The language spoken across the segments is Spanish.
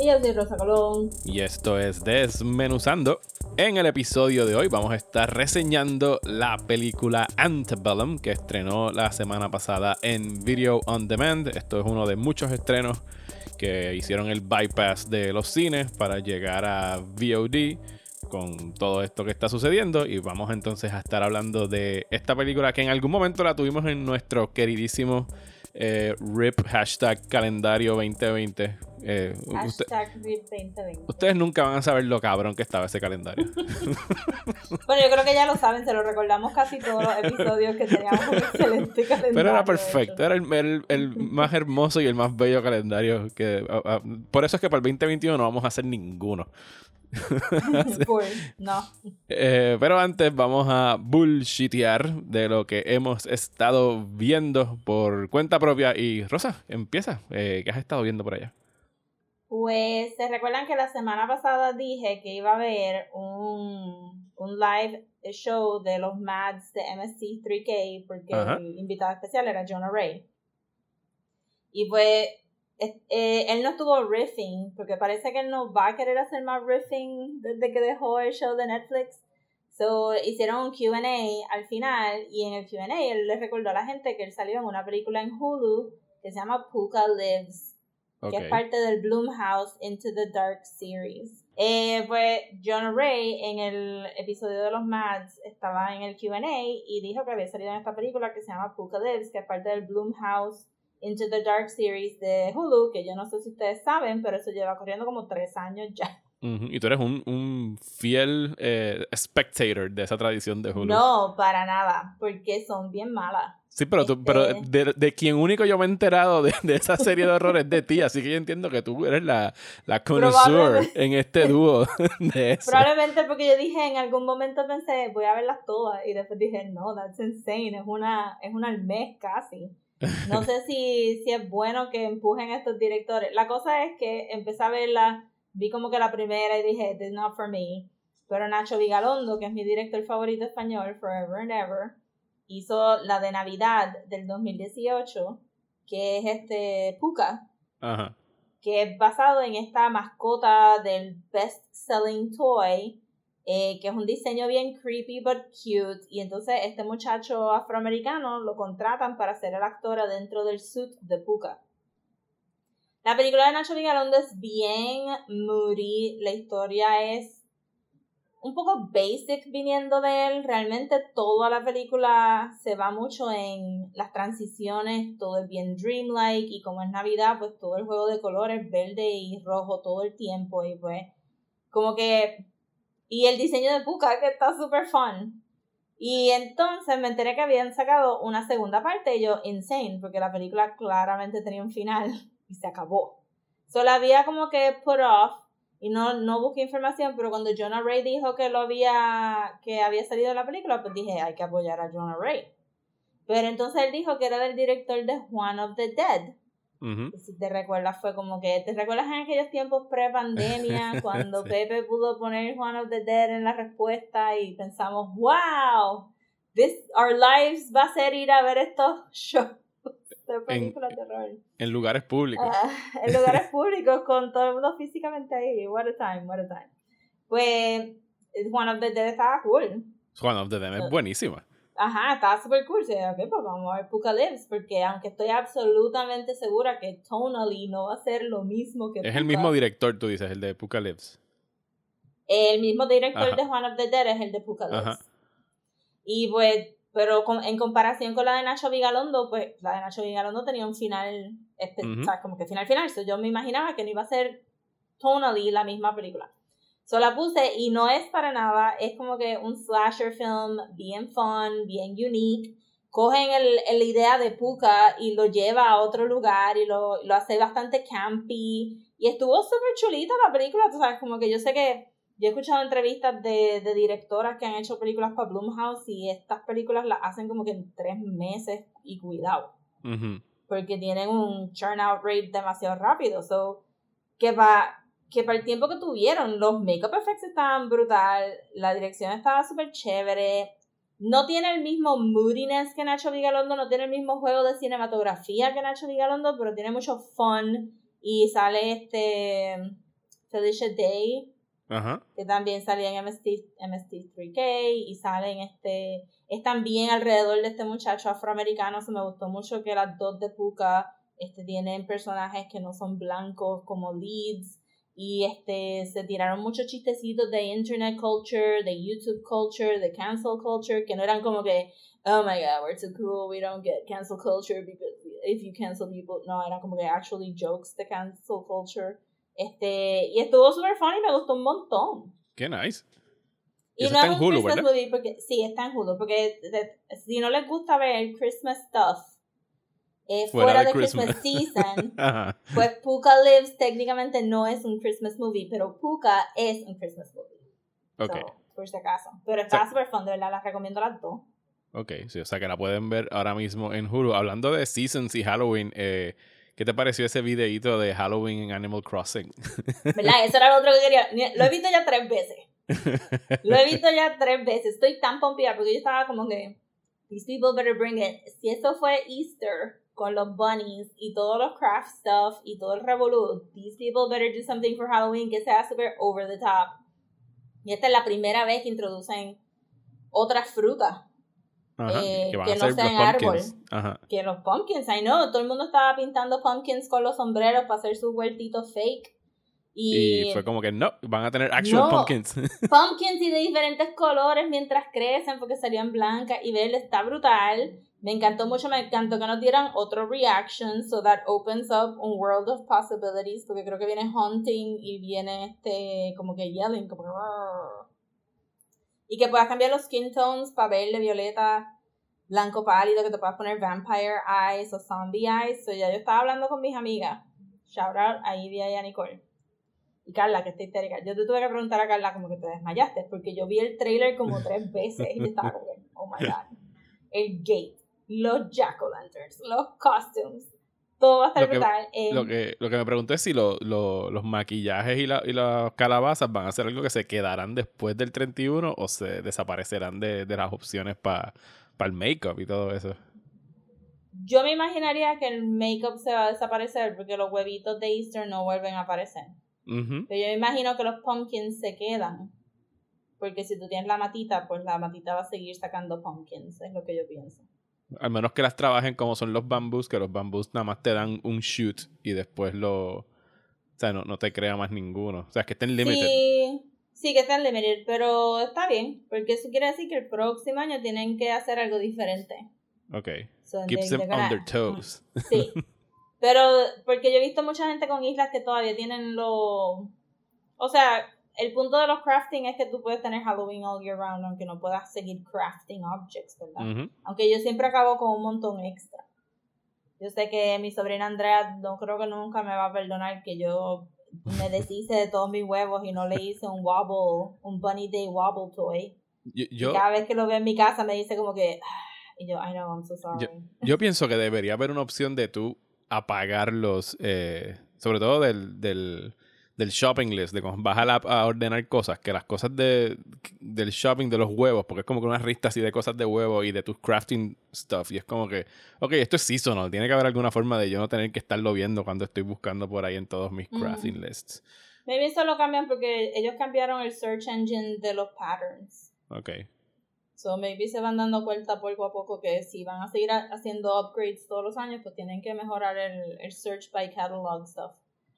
Y yo soy Rosa Colón. y esto es Desmenuzando. En el episodio de hoy vamos a estar reseñando la película Antebellum que estrenó la semana pasada en Video On Demand. Esto es uno de muchos estrenos que hicieron el bypass de los cines para llegar a VOD con todo esto que está sucediendo y vamos entonces a estar hablando de esta película que en algún momento la tuvimos en nuestro queridísimo eh, RIP hashtag calendario 2020. Eh, usted- Hashtag RIP 2020. ustedes nunca van a saber lo cabrón que estaba ese calendario. Bueno, yo creo que ya lo saben, se lo recordamos casi todos los episodios que teníamos un excelente calendario. Pero era perfecto, era el, el- el más hermoso y el más bello calendario que... ah, ah, por eso es que para el 2021 no vamos a hacer ninguno. Pues, no. Eh, pero antes vamos a bullshitear de lo que hemos estado viendo por cuenta propia. Y Rosa, empieza. Eh, ¿Qué has estado viendo por allá? Pues, ¿se recuerdan que la semana pasada dije que iba a haber un, un live show de los Mads de MSC 3K porque Ajá. el invitado especial era Jonah Ray? Y pues, es- eh, él no estuvo riffing, porque parece que él no va a querer hacer más riffing desde que dejó el show de Netflix. So, hicieron un QA al final, y en el QA él le recordó a la gente que él salió en una película en Hulu que se llama Puka Lives que es parte del Bloomhouse Into the Dark series. Eh, pues John Ray en el episodio de los Mads estaba en el QA y dijo que había salido en esta película que se llama Apocalypse, que es parte del Bloomhouse Into the Dark series de Hulu, que yo no sé si ustedes saben, pero eso lleva corriendo como tres años ya. Y tú eres un, un fiel eh, spectator de esa tradición de Hulu. No, para nada, porque son bien malas. Sí, pero, tú, pero Este- de, de quien único yo me he enterado de, de esa serie de horrores de ti, así que yo entiendo que tú eres la, la connoisseur Probablemente. en este dúo de eso. Probablemente porque yo dije en algún momento pensé voy a verlas todas y después dije no, that's insane, es una, es una al mes casi. No sé si, si es bueno que empujen a estos directores. La cosa es que empecé a verla, vi como que la primera y dije, is not for me. Pero Nacho Vigalondo, que es mi director favorito español, Forever and Ever, hizo la de Navidad del 2018, que es este Puka, Ajá. que es basado en esta mascota del best selling toy, eh, que es un diseño bien creepy but cute. Y entonces este muchacho afroamericano lo contratan para ser el actor adentro del suit de Puka. La película de Nacho Vigalondo es bien moody, la historia es un poco basic viniendo de él. Realmente toda la película se va mucho en las transiciones, todo es bien dreamlike y como es Navidad, pues todo el juego de colores verde y rojo todo el tiempo y pues como que y el diseño de Puka que está súper fun. Y entonces me enteré que habían sacado una segunda parte y yo insane porque la película claramente tenía un final y se acabó. Solo había como que put off y no, no busqué información, pero cuando Jonah Ray dijo que lo había, que había salido la película, pues dije, hay que apoyar a Jonah Ray. Pero entonces él dijo que era del director de One of the Dead. Si te recuerdas, fue como que, ¿te recuerdas en aquellos tiempos pre-pandemia cuando Sí. Pepe pudo poner One of the Dead en la respuesta y pensamos, wow, this, our lives va a ser ir a ver estos shows de películas de terror. En lugares públicos. Ah, en lugares públicos con todo el mundo físicamente ahí. What a time, what a time. Pues One of the Dead estaba cool. One of the Them es buenísima. Ajá, estaba súper cool. Sí, ok, pues vamos a ver Apocalypse, porque aunque estoy absolutamente segura que tonally no va a ser lo mismo que Es el Puka, mismo director, tú dices, el de Apocalypse. El mismo director Ajá. de One of the Dead es el de Apocalypse. Ajá. Y pues, pero con- en comparación con la de Nacho Vigalondo, pues la de Nacho Vigalondo tenía un final, espe- Ujú. o sea, como que final final. So, yo me imaginaba que no iba a ser tonally la misma película. So la puse y no es para nada, es como que un slasher film bien fun, bien unique. cogen el, la idea de Puka y lo lleva a otro lugar y lo, lo hace bastante campy. Y estuvo súper chulita la película, tú sabes, como que yo sé que yo he escuchado entrevistas de, de directoras que han hecho películas para Blumhouse y estas películas las hacen como que en tres meses y cuidado porque tienen un churn out rate demasiado rápido. So, que para que para el tiempo que tuvieron, los makeup effects estaban brutal, la dirección estaba súper chévere. No tiene el mismo moodiness que Nacho Vigalondo, no tiene el mismo juego de cinematografía que Nacho Vigalondo, pero tiene mucho fun. Y sale este Felicia Day, Ajá. que también salía en MST, MST3K y salen este es también alrededor de este muchacho afroamericano se me gustó mucho que las dos de Puka este tienen personajes que no son blancos como leads y este se tiraron muchos chistecitos de internet culture, de YouTube culture, de cancel culture que no eran como que oh my god we're too cool we don't get cancel culture because if you cancel people no eran como que actually jokes de cancel culture este y estuvo super funny me gustó un montón Qué nice. y Eso no está es en Hulu, ¿verdad? movie porque sí está en Hulu porque de- si no les gusta ver Christmas stuff eh, Fuera fuera, de Christmas, Christmas. season Ajá. pues Puka Lives técnicamente no es un Christmas movie pero Puka es un Christmas movie Ok. So, por si acaso pero está Sí. super fun de verdad las recomiendo las dos Ok, sí, o sea que la pueden ver ahora mismo en Hulu. Hablando de Seasons y Halloween, eh, ¿qué te pareció ese videíto de Halloween en Animal Crossing? ¿verdad? eso era lo otro que quería lo he visto ya tres veces Lo he visto ya tres veces. Estoy tan pompeada porque yo estaba como que. These people better bring it. Si esto fue Easter con los bunnies y todos los craft stuff y todo el revolú, these people better do something for Halloween que sea super over the top. Y esta es la primera vez que introducen otras frutas Ajá, Eh, que no sean. Ajá. que los pumpkins. I know, todo el mundo estaba pintando pumpkins con los sombreros para hacer sus huertitos fake. Y, Y, fue como que no, van a tener actual No. pumpkins. pumpkins y de diferentes colores mientras crecen porque salían blancas y verle está brutal. Me encantó mucho, me encantó que nos dieran otro reaction, so that opens up un world of possibilities, porque creo que viene hunting y viene este, como que yelling, como. Y que puedas cambiar los skin tones para verde, violeta, blanco pálido, que te puedas poner vampire eyes o zombie eyes. So ya yo estaba hablando con mis amigas. Shout out a Ivy y a Nicole. Y Carla, que está histérica. Yo te tuve que preguntar a Carla como que te desmayaste, porque yo vi el trailer como tres veces y yo estaba como oh my god. El gate, los jack-o'-lanterns, los costumes, todo va a estar Lo que- brutal. Eh, Lo que, lo que me pregunto es si lo- lo- los maquillajes y, la- y las calabazas van a ser algo que se quedarán después del 31 o se desaparecerán de, de las opciones para el make-up y todo eso. Yo me imaginaría que el make-up se va a desaparecer porque los huevitos de Easter no vuelven a aparecer. Pero yo me imagino que los pumpkins se quedan. Porque si tú tienes la matita, pues la matita va a seguir sacando pumpkins, es lo que yo pienso. Al menos que las trabajen como son los bambús, que los bambús nada más te dan un shoot y después lo... O sea, no, no te crea más ninguno. O sea, que estén limited. Sí, sí que están limited, pero está bien, porque eso quiere decir que el próximo año tienen que hacer algo diferente. Ok. So, Keeps them on their toes. Sí. Pero, porque yo he visto mucha gente con islas que todavía tienen lo... O sea, el punto de los crafting es que tú puedes tener Halloween all year round, aunque no puedas seguir crafting objects, ¿verdad? Ujú. Aunque yo siempre acabo con un montón extra. Yo sé que mi sobrina Andrea no creo que nunca me va a perdonar que yo me deshice de todos mis huevos y no le hice un wobble, un Bunny Day wobble toy. Yo, yo, cada vez que lo ve en mi casa me dice como que... "Ah", Y yo, I know, I'm so sorry. yo pienso que debería haber una opción de tú apagar los... eh, sobre todo del, del, del shopping list, de cuando vas a, la app a ordenar cosas, que las cosas de, del shopping de los huevos, porque es como que una lista así de cosas de huevos y de tus crafting stuff, y es como que, ok, esto es seasonal, tiene que haber alguna forma de yo no tener que estarlo viendo cuando estoy buscando por ahí en todos mis crafting lists. Maybe eso lo cambian porque ellos cambiaron el search engine de los patterns. Ok. So maybe se van dando cuenta poco a poco que si van a seguir ha- haciendo upgrades todos los años, pues tienen que mejorar el, el search by catalog stuff.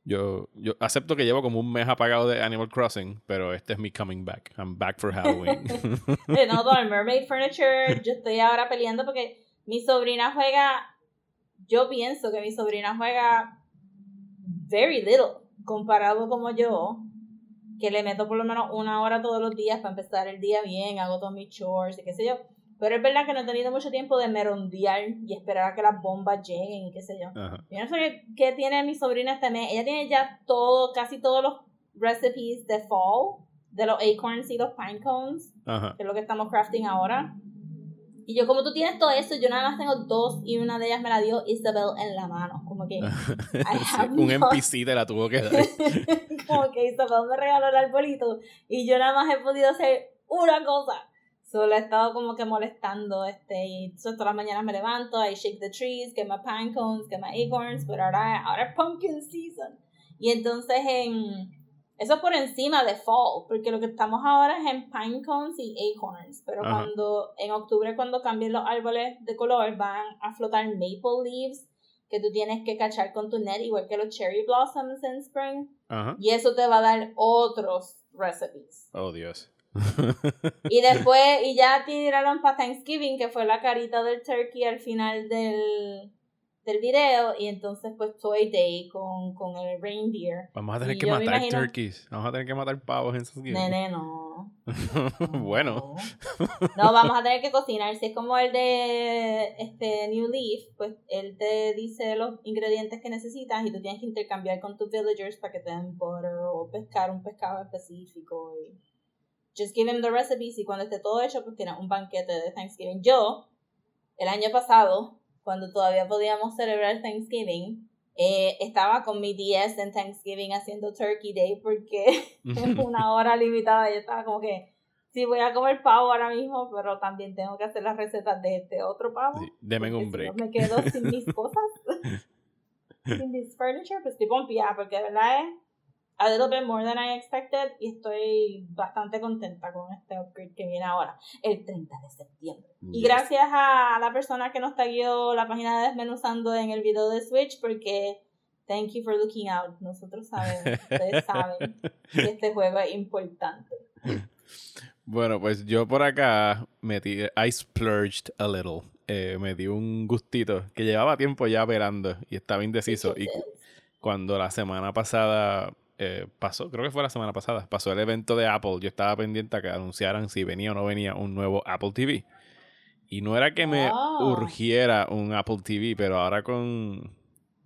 Yo, yo acepto que llevo como un mes apagado de Animal Crossing, pero este es mi coming back. I'm back for Halloween. No, todo el Mermaid Furniture, yo estoy ahora peleando porque mi sobrina juega, yo pienso que mi sobrina juega very little comparado como yo, que le meto por lo menos una hora todos los días para empezar el día bien, hago todos mis chores y qué sé yo. Pero es verdad que no he tenido mucho tiempo de merondear y esperar a que las bombas lleguen y qué sé yo. Ajá. Yo no sé qué, qué tiene mi sobrina este mes. Ella tiene ya todo, casi todos los recipes de fall, de los acorns y los pine cones, Ajá. que es lo que estamos crafting ahora. Y yo, como tú tienes todo eso, yo nada más tengo dos y una de ellas me la dio Isabel en la mano. Como que, Sí, un NPC te la tuvo que dar. como que Isabel me regaló el arbolito y yo nada más he podido hacer una cosa. Solo he estado como que molestando, este, y todas las mañanas me levanto, I shake the trees, get my pine cones, get my acorns, pero ahora, ahora es pumpkin season. Y entonces en, eso por encima de fall, porque lo que estamos ahora es en pine cones y acorns, pero Ajá. cuando, en octubre cuando cambien los árboles de color, van a flotar maple leaves, que tú tienes que cachar con tu net, igual que los cherry blossoms en spring. Ajá. Y eso te va a dar otros recipes. Oh, Dios. Y después, y ya tiraron para Thanksgiving, que fue la carita del turkey al final del, del video. Y entonces, pues, Toy Day con, con el reindeer. Vamos a tener Y que matar imagino- turkeys. Vamos a tener que matar pavos en sus Nene, no. bueno. No. Vamos a tener que cocinar. Si es como el de este New Leaf, pues él te dice los ingredientes que necesitas y tú tienes que intercambiar con tus villagers para que te den butter o pescar un pescado específico. Y just give him the recipes y cuando esté todo hecho, pues tienes un banquete de Thanksgiving. Yo, el año pasado, cuando todavía podíamos celebrar Thanksgiving, eh, estaba con mi DS en Thanksgiving haciendo Turkey Day porque en una hora limitada yo estaba como que sí voy a comer pavo ahora mismo pero también tengo que hacer las recetas de este otro pavo Sí, Deme un si no break. me quedo sin mis cosas sin mis furniture pues estoy pompeada porque de verdad es a little bit more than I expected y estoy bastante contenta con este upgrade que viene ahora el 30 de septiembre. Y gracias a la persona que nos taguió la página de Desmenuzando en el video de Switch porque thank you for looking out. Nosotros sabemos ustedes saben que este juego es importante. Bueno, pues yo por acá metí, I splurged a little. Eh, me di un gustito que llevaba tiempo ya operando y estaba indeciso. Y cu- cuando la semana pasada eh, pasó, creo que fue la semana pasada, pasó el evento de Apple, yo estaba pendiente a que anunciaran si venía o no venía un nuevo Apple TV. Y no era que me Oh. urgiera un Apple TV, pero ahora con,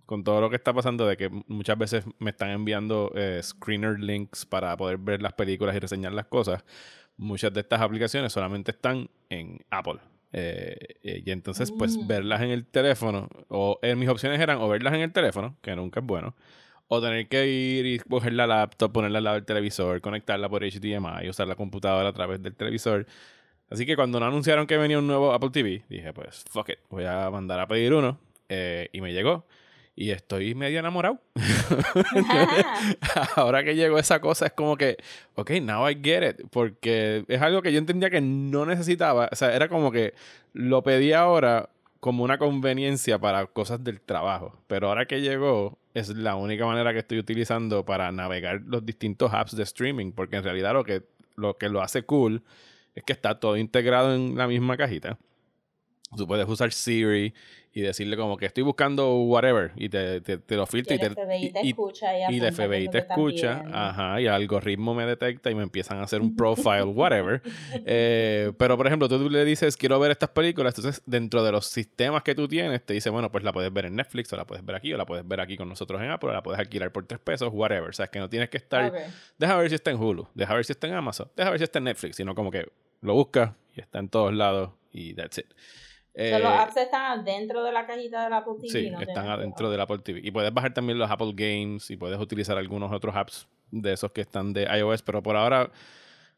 con todo lo que está pasando de que muchas veces me están enviando eh, screener links para poder ver las películas y reseñar las cosas, muchas de estas aplicaciones solamente están en Apple. Eh, eh, y entonces, pues, Mm. verlas en el teléfono, o mis opciones eran o verlas en el teléfono, que nunca es bueno, o tener que ir y coger la laptop, ponerla al lado del televisor, conectarla por HDMI usar la computadora a través del televisor. Así que cuando no anunciaron que venía un nuevo Apple TV, dije, pues, fuck it, voy a mandar a pedir uno. eh, y me llegó. Y estoy medio enamorado. Ahora que llegó esa cosa, es como que, ok, now I get it. Porque es algo que yo entendía que no necesitaba. O sea, era como que lo pedí ahora como una conveniencia para cosas del trabajo. Pero ahora que llegó, es la única manera que estoy utilizando para navegar los distintos apps de streaming. Porque en realidad lo que lo, que lo hace cool es que está todo integrado en la misma cajita. Tú puedes usar Siri y decirle como que estoy buscando whatever y te, te, te lo y filtra y, el te, FBI te y- escucha y, y el FBI te escucha, ajá, y el algoritmo me detecta y me empiezan a hacer un profile, whatever. Eh, pero, por ejemplo, tú le dices, quiero ver estas películas, entonces dentro de los sistemas que tú tienes, te dice, bueno, pues la puedes ver en Netflix, o la puedes ver aquí, o la puedes ver aquí con nosotros en Apple, o la puedes alquilar por tres pesos, whatever. O sea, es que no tienes que estar, deja ver si está en Hulu, deja ver si está en Amazon, deja ver si está en Netflix, sino como que lo buscas y está en todos lados y that's it. So, los Eh, apps están dentro de la cajita del Apple TV. Sí, no están adentro del Apple TV. Y puedes bajar también los Apple Games y puedes utilizar algunos otros apps de esos que están de iOS. Pero por ahora,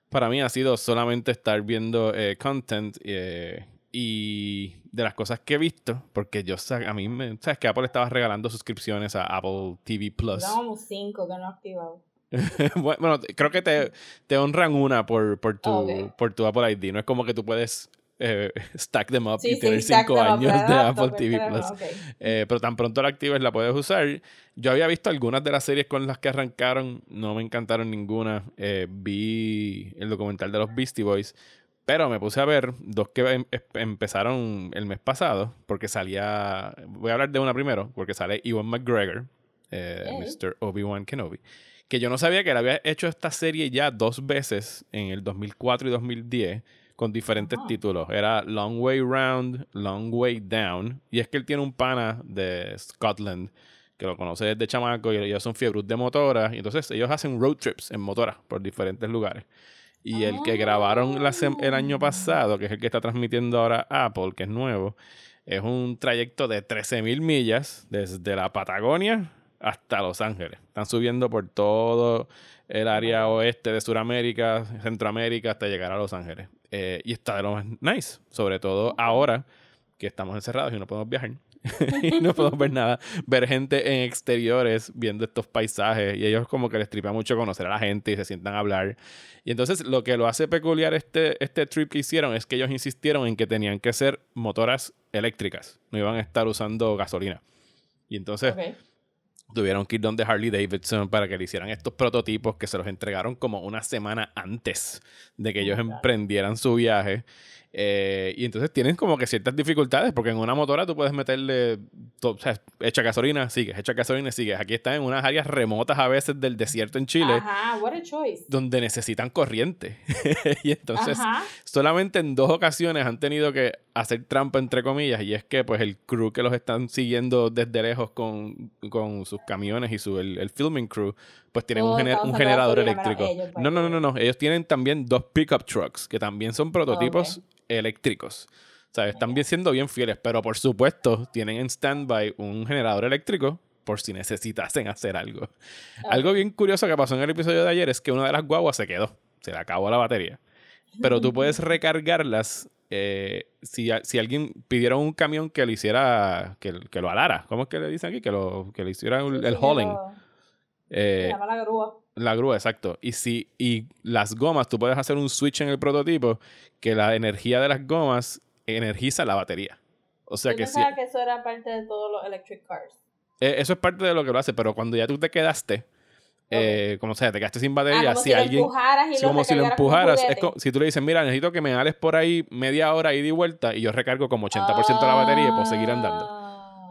para mí ha sido solamente estar viendo eh, content eh, y de las cosas que he visto, porque yo, a mí, me, sabes que Apple estaba regalando suscripciones a Apple TV Plus. Como cinco que no activado. bueno, creo que te, te honran una por, por, tu, por tu Apple ID. No es como que tú puedes eh, stack them up Sí, y sí, tener exacto, cinco no, años pero de Apple TV Plus. ok. Eh, pero tan pronto la actives la puedes usar. Yo había visto algunas de las series con las que arrancaron, no me encantaron ninguna. Eh, vi el documental de los Beastie Boys, pero me puse a ver dos que em- em- empezaron el mes pasado, porque salía, voy a hablar de una primero, porque sale Ewan McGregor, eh. Mr. Obi-Wan Kenobi, que yo no sabía que él había hecho esta serie ya dos veces en el 2004 y 2010 con diferentes Ajá. títulos. Era Long Way Round, Long Way Down. Y es que él tiene un pana de Scotland que lo conoce desde chamaco y ellos son fiebros de motoras. Y entonces ellos hacen road trips en motoras por diferentes lugares. Y el que grabaron la el año pasado, que es el que está transmitiendo ahora Apple, que es nuevo, es un trayecto de 13.000 millas desde la Patagonia hasta Los Ángeles. Están subiendo por todo el área oeste de Sudamérica, Centroamérica, hasta llegar a Los Ángeles. Eh, y está de lo más nice, sobre todo ahora que estamos encerrados y no podemos viajar. y no podemos ver nada. Ver gente en exteriores viendo estos paisajes y ellos como que les tripa mucho conocer a la gente y se sientan a hablar. Y entonces lo que lo hace peculiar este, este trip que hicieron es que ellos insistieron en que tenían que ser motoras eléctricas, no iban a estar usando gasolina. Y entonces Ok. Tuvieron que ir donde Harley Davidson para que le hicieran estos prototipos que se los entregaron como una semana antes de que ellos emprendieran su viaje. Eh, y entonces tienen como que ciertas dificultades, porque en una motora tú puedes meterle, to- o sea, echa gasolina, sigues, echa gasolina, sigues. Aquí están en unas áreas remotas a veces del desierto en Chile, Ajá, what a choice. donde necesitan corriente. y entonces Ajá. solamente en dos ocasiones han tenido que hacer trampa entre comillas y es que pues el crew que los están siguiendo desde lejos con, con sus camiones y su el, el filming crew pues tienen Todo un, gener- está un usando generador eléctrico ellos, no no no no ellos tienen también dos pickup trucks que también son prototipos eléctricos o sea, están bien siendo bien fieles, pero por supuesto tienen en standby un generador eléctrico por si necesitasen hacer algo. Algo bien curioso que pasó en el episodio de ayer es que una de las guaguas se quedó, se le acabó la batería. Pero tú puedes recargarlas eh, si, si alguien pidiera un camión que lo hiciera, que, que lo alara. ¿Cómo es que le dicen aquí? Que lo, que le hiciera el, el hauling. Se Eh, llama la grúa. La grúa, exacto. Y si y las gomas, tú puedes hacer un switch en el prototipo que la energía de las gomas energiza la batería. O sea que sí, pensaba que eso era parte de todos los electric cars. eh, eso es parte de lo que lo hace, pero cuando ya tú te quedaste, eh, como sea, te quedaste sin Ah, batería, como si, si, alguien, empujaras y si como si lo como empujaras, es juguete. co- si tú le dices, mira, necesito que me ales por ahí media hora ida y vuelta y yo recargo como 80% de la batería y puedo seguir andando.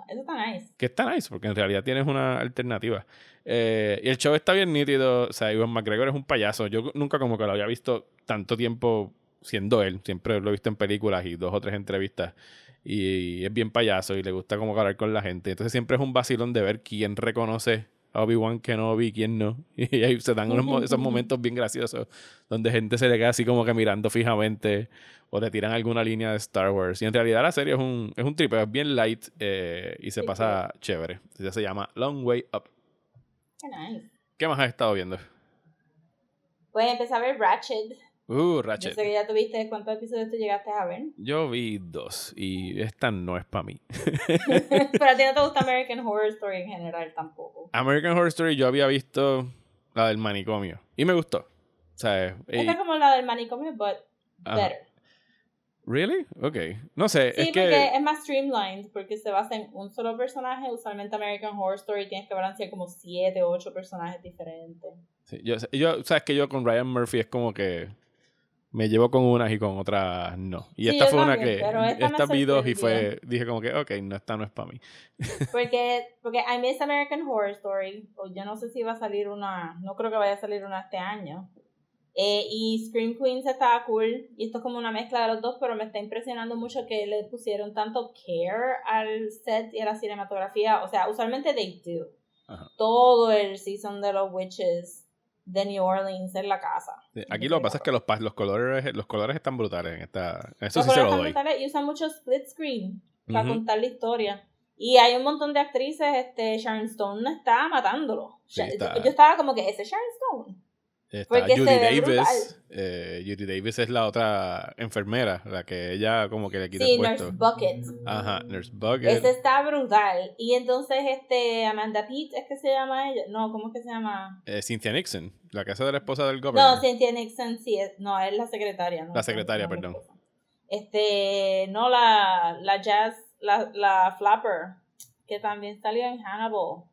Eso está nice. Que está nice, porque en realidad tienes una alternativa. Eh, y el show está bien nítido. O sea, Iwan McGregor es un payaso. Yo nunca como que lo había visto tanto tiempo siendo él. Siempre lo he visto en películas y dos o tres entrevistas. Y, es bien payaso y le gusta como hablar con la gente. Entonces siempre es un vacilón de ver quién reconoce Obi-Wan Kenobi quién no. Y ahí se dan unos, esos momentos bien graciosos donde gente se le queda así como que mirando fijamente o le tiran alguna línea de Star Wars. Y en realidad la serie es un, es un trip, es bien light eh, y se Sí, pasa chévere. Ya se llama Long Way Up. Qué nice. ¿Qué más has estado viendo? Pues empecé a ver Ratchet. Uh, Yo Ratchet. sé que ya tuviste cuántos episodios tú llegaste a ver. Yo vi dos y esta no es para mí. Pero a ti no te gusta American Horror Story en general tampoco. American Horror Story yo había visto la del manicomio y me gustó. O sea, y- Esta es como la del manicomio, but ajá. better. ¿Really? Ok. No sé, Sí, es que... porque es más streamlined, porque se basa en un solo personaje. Usualmente American Horror Story tienes que balancear como 7 o 8 personajes diferentes. Sí, yo, yo, sabes que yo con Ryan Murphy es como que me llevo con unas y con otras no. Y Sí, esta fue una que esta vi dos y fue dije como que ok, no esta no es para mí. Porque, porque I miss American Horror Story. O yo no sé si va a salir una. No creo que vaya a salir una este año. Eh, y Scream Queens estaba cool. Y esto es como una mezcla de los dos, pero me está impresionando mucho que le pusieron tanto care al set y a la cinematografía. O sea, usualmente they do. Ajá. Todo el season de los witches de New Orleans en la casa. Sí, Aquí lo que pasa es que los, los colores los colores están brutales en esta. Eso Los sí se lo doy. Y usan mucho split screen para contar la historia. Y hay un montón de actrices, este, Sharon Stone está matándolo. Sí, Sha- está- Yo, estaba como que, ese es Sharon Stone. Está Porque Judy Davis. eh, Judy Davis es la otra enfermera, la que ella como que le quita Sí, el puesto. Nurse Bucket. Ajá, Nurse Bucket. Ese está brutal. Y entonces, este, Amanda Pitt, ¿es que se llama ella? No, ¿cómo es que se llama? Eh, Cynthia Nixon, la casa de la esposa del gobernador. No, Cynthia Nixon, sí, es, no, es la secretaria. No, La secretaria, no, perdón. no. Este, no, la, la Jazz, la, la Flapper, que también salió en Hannibal,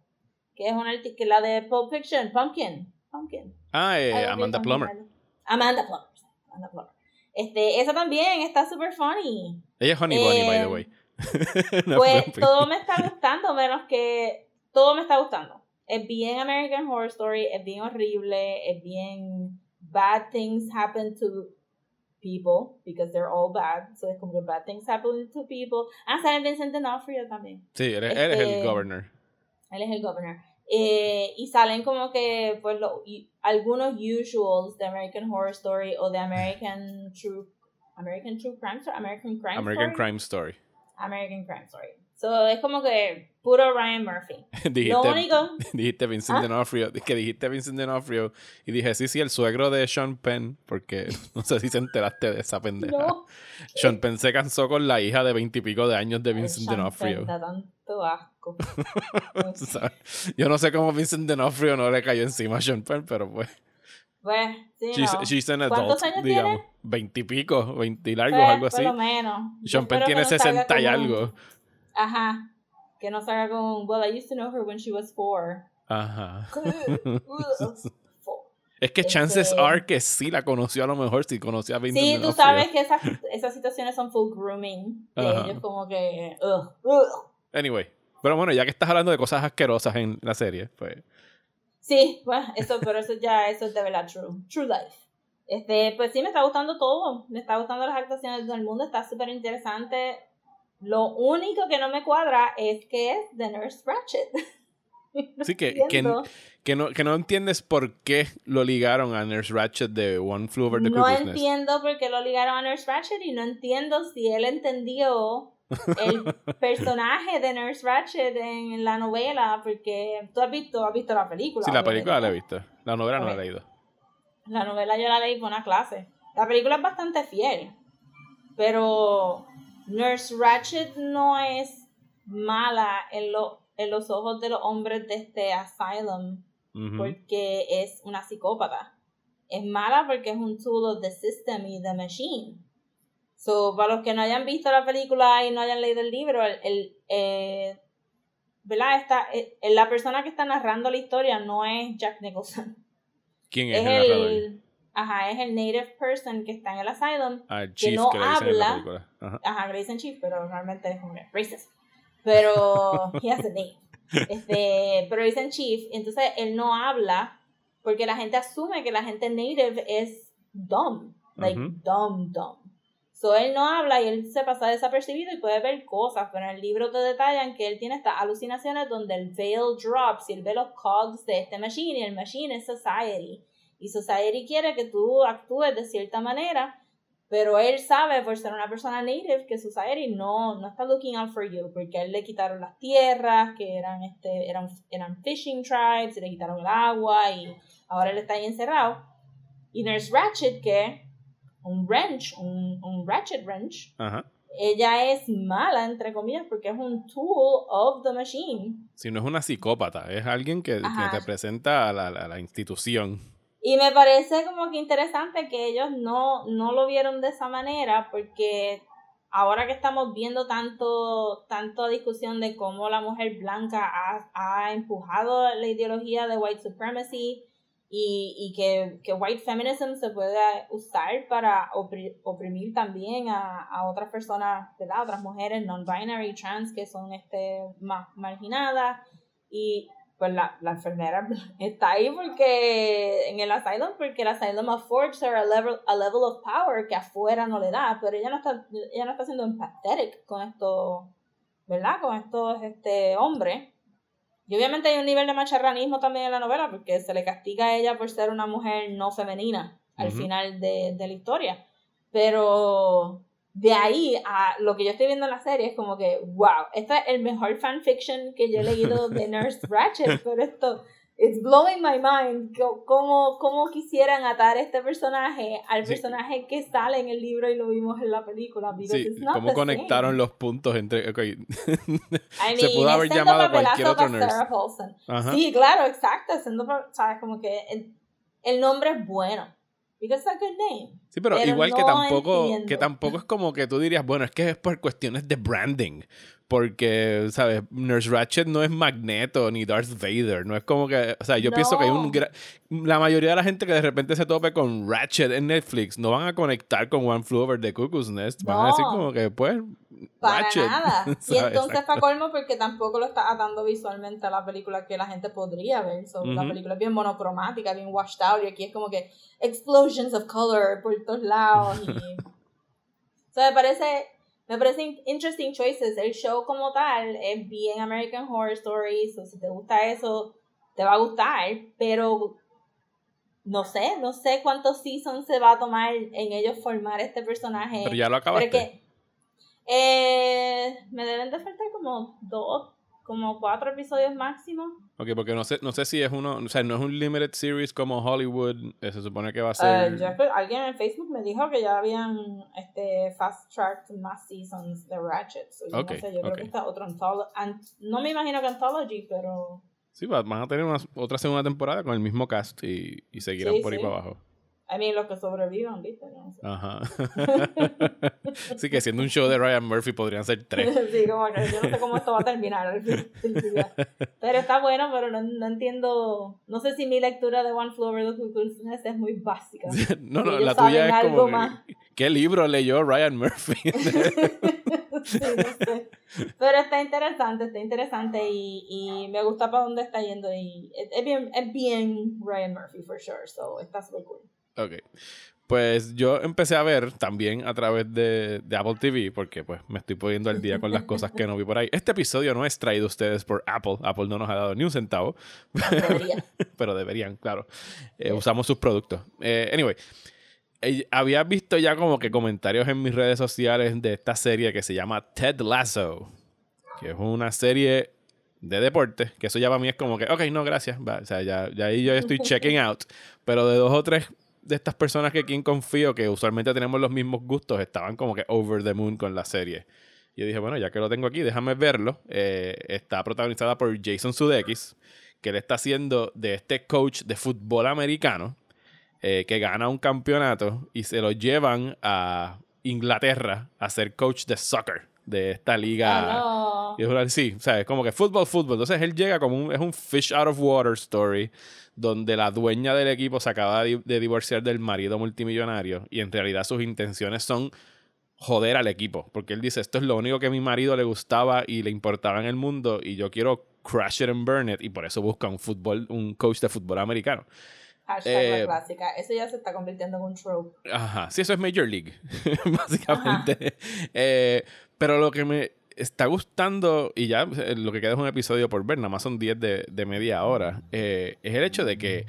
que es una que la de Pulp Fiction, Pumpkin. Pumpkin. Ah, eh, Amanda Plummer. Amanda Plummer. Amanda Plummer. Este, esa también está super funny. Ella es Honey Bunny, by the Eh, way. No, Pues todo me está gustando, menos que todo me está gustando. Es bien American Horror Story, es bien horrible, es bien bad things happen to people because they're all bad. So es como que bad things happen to people. Ah, sale Vincent D'Onofrio también. Sí, él, es- él es el Este- governor. Él es el governor. Eh, y salen como que pues lo- y- algunos usuals de American Horror Story o de American True American True Crime Story, American Crime American Story, Crime Story. American Crime Story. So es como que puro Ryan Murphy. Lo dijiste, único, dijiste Vincent ¿Ah? D'Onofrio, que dijiste Vincent D'Onofrio y dije, sí, sí, el suegro de Sean Penn, porque no sé si se enteraste de esa pendeja. no. Sean Penn se casó con la hija de veintipico de años de Vincent Sean D'Onofrio. Penn da tanto asco. Yo no sé cómo Vincent D'Onofrio no le cayó encima a Sean Penn, pero pues. Pues, sí, She's, no. she's an ¿Cuántos adult, años digamos. Veintipico, veinti largos, Pues, algo por así. lo menos. Sean Penn tiene no salga 60 y algo. Ajá. Que no salga con, well, I used to know her when she was four. Ajá. Es que Este- chances are que sí la conoció a lo mejor, si conoció a Vincent Sí, tú sabes que esas, esas situaciones son full grooming. Ajá. ellos como que, ugh, ugh. Anyway. Pero bueno, ya que estás hablando de cosas asquerosas en la serie, pues. Sí, bueno, eso, pero eso ya, eso es de verdad true. True life. Este, pues sí, me está gustando todo. Me está gustando las actuaciones de todo el mundo. Está súper interesante. Lo único que no me cuadra es que es The Nurse Ratchet. Sí, que, que, que, no, que no entiendes por qué lo ligaron a Nurse Ratchet de One Flew Over the No Cuckoo's Nest. entiendo por qué lo ligaron a Nurse Ratchet y no entiendo si él entendió el personaje de Nurse Ratchet en la novela, porque tú has visto, has visto la película. Sí, la película la he visto. La novela no la he leído. La novela yo la leí por una clase. La película es bastante fiel, pero Nurse Ratchet no es mala en, lo- en los ojos de los hombres de este asylum porque es una psicópata. Es mala porque es un tool of the system y the machine. So, para los que no hayan visto la película y no hayan leído el libro, el, el, eh, ¿verdad? Esta, eh, la persona que está narrando la historia no es Jack Nicholson. ¿Quién es, Es el narrador? el, ajá, es el native person que está en el asylum Ah, Chief no que en la habla. Ajá. Ajá, Grayson Chief, pero realmente es como que racist. Pero he has a name. Este, pero dicen Chief, entonces él no habla porque la gente asume que la gente native es dumb, like dumb, dumb. So él no habla y él se pasa desapercibido y puede ver cosas, pero en el libro te detallan que él tiene estas alucinaciones donde el veil drops y él ve los cogs de este machine y el machine es society. Y society quiere que tú actúes de cierta manera pero él sabe, por ser una persona native, que Society no, no está looking out for you, porque a él le quitaron las tierras, que eran, este, eran, eran fishing tribes, y le quitaron el agua, y ahora él está ahí encerrado. Y Nurse Ratchet, que un wrench, un, un ratchet wrench, Ajá. ella es mala, entre comillas, porque es un tool of the machine. Si no es una psicópata, es alguien que, que Ajá. representa a la, la- la institución. Y me parece como que interesante que ellos no, no lo vieron de esa manera, porque ahora que estamos viendo tanto, tanto discusión de cómo la mujer blanca ha, ha empujado la ideología de white supremacy y, y que, que white feminism se puede usar para opri- oprimir también a, a otras personas, ¿verdad? Otras mujeres non-binary, trans, que son este, más marginadas. Y pues la, la enfermera está ahí porque en el asylum, porque el asylum affords her a level, a level of power que afuera no le da, pero ella no está, ella no está siendo empathetic con estos, ¿verdad? Con estos este, hombres. Y obviamente hay un nivel de macharranismo también en la novela, porque se le castiga a ella por ser una mujer no femenina al final de, de la historia. Pero de ahí a lo que yo estoy viendo en la serie es como que, wow, este es el mejor fanfiction que yo he leído de Nurse Ratchet, pero esto, it's blowing my mind, cómo, cómo quisieran atar este personaje al Sí. personaje que sale en el libro y lo vimos en la película. Sí, it's not cómo conectaron same. los puntos entre. ok. I Se pudo haber llamado cualquier otro nurse. Sarah Paulson. Sí, claro, exacto. Siendo, sabes, como que el, el nombre es bueno. Because it's a good name. Sí, pero, Pero igual que tampoco, entiendo. que tampoco es como que tú dirías, bueno, es que es por cuestiones de branding. Porque, ¿sabes? Nurse Ratchet no es Magneto ni Darth Vader. No es como que. O sea, yo pienso que hay un. La mayoría de la gente que de repente se tope con Ratchet en Netflix no van a conectar con One Flew Over the Cuckoo's Nest. Van a decir como que, pues, Para Ratchet, nada. Y ¿sabes? entonces para colmo porque tampoco lo está atando visualmente a la película que la gente podría ver. So, La Ujú. película es bien monocromática, bien washed out y aquí es como que explosions of color por todos lados. Y... o sea, me parece, me parecen interesting choices. El show como tal es bien American Horror Stories. O si te gusta eso, te va a gustar. Pero no sé, no sé cuántos seasons se va a tomar en ellos formar este personaje. Pero ya lo acabaste. es que eh, me deben de faltar como dos, como cuatro episodios máximo. Ok, porque no sé, no sé si es uno, o sea, no es un limited series como Hollywood, eh, se supone que va a Eh, ser... yo espe- alguien en Facebook me dijo que ya habían este fast tracked más seasons de Ratchet. So, yo Ok, no sé, yo creo ok. que está otro antholo- an- no me imagino que anthology, pero Sí, va- van a tener una- otra segunda temporada con el mismo cast y, y seguirán Sí, por ahí sí. para abajo. I mean, los que sobrevivan, ¿viste? No sé. Ajá. sí, que siendo un show de Ryan Murphy podrían ser tres. sí, como que yo no sé cómo esto va a terminar al fin. Pero está bueno, pero no, no entiendo. No sé si mi lectura de One Flew Over the Cuckoo's Nest es muy básica. No, no, la tuya es algo como... que, más. ¿Qué libro leyó Ryan Murphy? Sí, no sé. Pero está interesante, está interesante y, y me gusta para dónde está yendo y es, es bien, es bien Ryan Murphy for sure, so está super cool. Ok. Pues yo empecé a ver también a través de, de Apple TV, porque pues me estoy poniendo al día con las cosas que no vi por ahí. Este episodio no es traído a ustedes por Apple. Apple no nos ha dado ni un centavo. Debería. pero deberían, claro. Eh, usamos sus productos. Eh, anyway, eh, había visto ya como que comentarios en mis redes sociales de esta serie que se llama Ted Lasso, que es una serie de deporte, que eso ya para mí es como que, ok, no, gracias, va, o sea, ya, ya ahí yo estoy checking out, pero de dos o tres de estas personas que quien confío, que usualmente tenemos los mismos gustos, estaban como que over the moon con la serie. Y yo dije, bueno, ya que lo tengo aquí, déjame verlo. Eh, está protagonizada por Jason Sudeikis, que él está haciendo de este coach de fútbol americano, eh, que gana un campeonato y se lo llevan a Inglaterra a ser coach de soccer de esta liga. Y es una- sí, o sea, es como que fútbol, fútbol. Entonces él llega como un, es un fish out of water story, donde la dueña del equipo se acaba de, de divorciar del marido multimillonario y en realidad sus intenciones son joder al equipo, porque él dice, esto es lo único que a mi marido le gustaba y le importaba en el mundo y yo quiero crash it and burn it y por eso busca un fútbol, un coach de fútbol americano. no. Hashtag Eh, la clásica. Eso ya se está convirtiendo en un trope. Ajá, sí, eso es Major League, básicamente. Eh, pero lo que me está gustando, y ya lo que queda es un episodio por ver, nada más son 10 de, de media hora, eh, es el hecho de que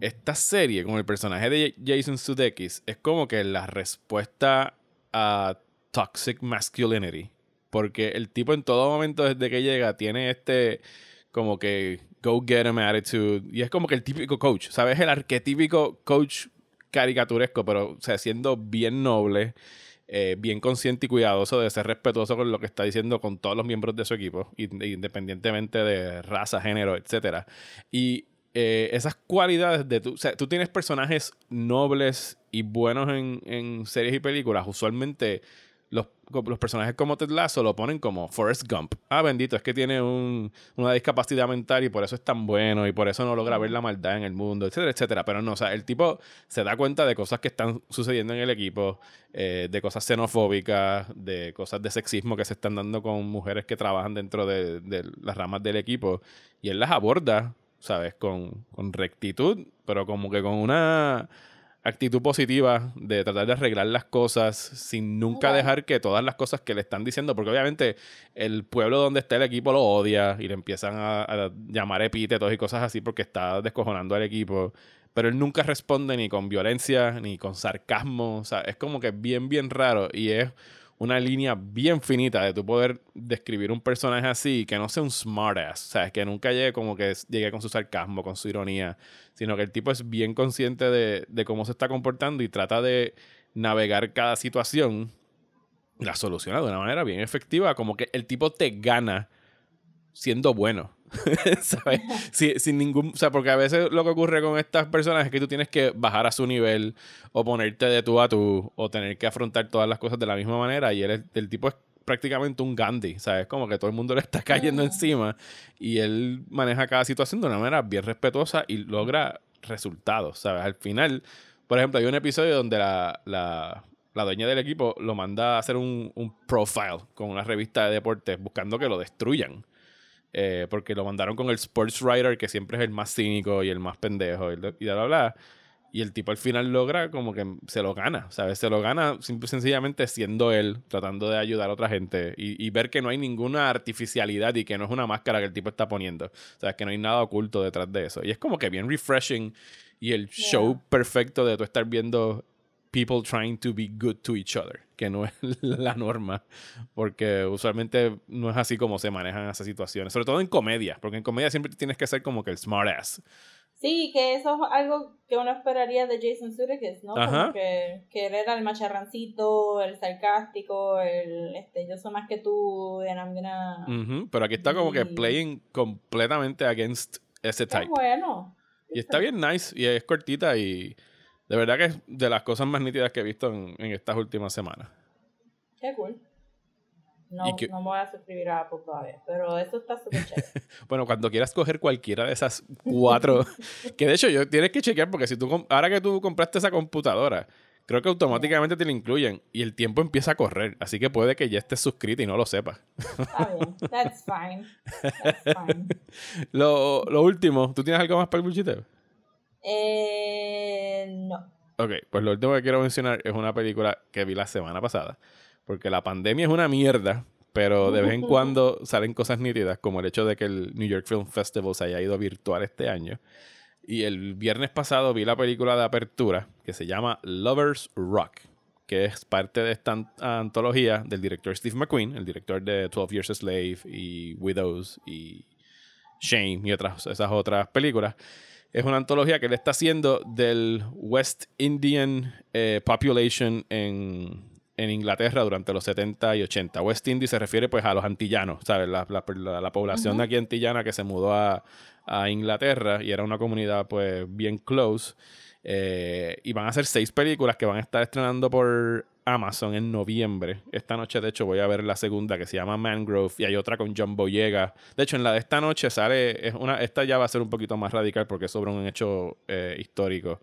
esta serie, con el personaje de Jason Sudeikis, es como que la respuesta a toxic masculinity. Porque el tipo en todo momento desde que llega tiene este como que go get him attitude. Y es como que el típico coach, ¿sabes? El arquetípico coach caricaturesco, pero o sea, siendo bien noble, eh, bien consciente y cuidadoso de ser respetuoso con lo que está diciendo con todos los miembros de su equipo, in- independientemente de raza, género, etcétera. Y eh, esas cualidades de tú, o sea, tú tienes personajes nobles y buenos en, en series y películas, usualmente los, los personajes como Ted Lasso lo ponen como Forrest Gump. Ah, bendito, es que tiene un- una discapacidad mental y por eso es tan bueno y por eso no logra ver la maldad en el mundo, etcétera, etcétera. Pero no, o sea, el tipo se da cuenta de cosas que están sucediendo en el equipo, eh, de cosas xenofóbicas, de cosas de sexismo que se están dando con mujeres que trabajan dentro de, de las ramas del equipo y él las aborda, ¿sabes? Con, con rectitud, pero como que con una actitud positiva de tratar de arreglar las cosas sin nunca dejar que todas las cosas que le están diciendo, porque obviamente el pueblo donde está el equipo lo odia y le empiezan a, a llamar epítetos y cosas así porque está descojonando al equipo, pero él nunca responde ni con violencia ni con sarcasmo, o sea, es como que bien, bien raro y es una línea bien finita de tu poder describir un personaje así que no sea un smartass, o sea, que nunca llegue como que llegue con su sarcasmo, con su ironía, sino que el tipo es bien consciente de, de cómo se está comportando y trata de navegar cada situación la soluciona de una manera bien efectiva, como que el tipo te gana siendo bueno. ¿Sabes? Sí, sin ningún. O sea, porque a veces lo que ocurre con estas personas es que tú tienes que bajar a su nivel o ponerte de tú a tú o tener que afrontar todas las cosas de la misma manera. Y él es- el tipo es prácticamente un Gandhi, ¿sabes? Como que todo el mundo le está cayendo encima y él maneja cada situación de una manera bien respetuosa y logra resultados, ¿sabes? Al final, por ejemplo, hay un episodio donde la, la la dueña del equipo lo manda a hacer un, un profile con una revista de deportes buscando que lo destruyan. Eh, porque lo mandaron con el sports writer, que siempre es el más cínico y el más pendejo, y bla, bla, bla. Y el tipo al final logra como que se lo gana, ¿sabes? Se lo gana simple, sencillamente siendo él, tratando de ayudar a otra gente y, y, ver que no hay ninguna artificialidad y que no es una máscara que el tipo está poniendo. O sea, que no hay nada oculto detrás de eso. Y es como que bien refreshing y el Yeah. show perfecto de tú estar viendo people trying to be good to each other, que no es la norma, porque usualmente no es así como se manejan esas situaciones, sobre todo en comedia, porque en comedia siempre tienes que ser como que el smart ass. Sí, que eso es algo que uno esperaría de Jason Sudeikis, ¿no? Ajá. Como que, que él era el macharrancito, el sarcástico, el este, yo soy más que tú, and I'm gonna... Ujú, Pero aquí está como que playing completamente against ese Qué type. bueno. Y está bien nice y es cortita y de verdad que es de las cosas más nítidas que he visto en, en estas últimas semanas. Qué cool. No, que- no me voy a suscribir a Apple todavía, pero eso está súper chévere. Bueno, cuando quieras coger cualquiera de esas cuatro, que de hecho yo tienes que chequear porque si tú ahora que tú compraste esa computadora, creo que automáticamente te la incluyen y el tiempo empieza a correr, así que puede que ya estés suscrito y no lo sepas. Está bien. That's fine. That's fine. Lo, lo último, ¿tú tienes algo más para el bullshiteo? Eh, no. Ok, pues lo último que quiero mencionar es una película que vi la semana pasada. Porque la pandemia es una mierda, pero de vez en cuando salen cosas nítidas, como el hecho de que el New York Film Festival se haya ido virtual este año. Y el viernes pasado vi la película de apertura que se llama Lovers Rock, que es parte de esta an- antología del director Steve McQueen, el director de 12 Years a Slave y Widows y Shame y otras, esas otras películas. Es una antología que él está haciendo del West Indian eh, population en, en Inglaterra durante los 70 y 80. West Indies se refiere pues a los antillanos, ¿sabes? La, la- la- la población de aquí antillana que se mudó a, a Inglaterra y era una comunidad pues bien close. Eh, y van a hacer seis películas que van a estar estrenando por Amazon en noviembre. Esta noche, de hecho, voy a ver la segunda que se llama Mangrove y hay otra con John Boyega. De hecho, en la de esta noche sale, es una, esta ya va a ser un poquito más radical porque es sobre un hecho eh, histórico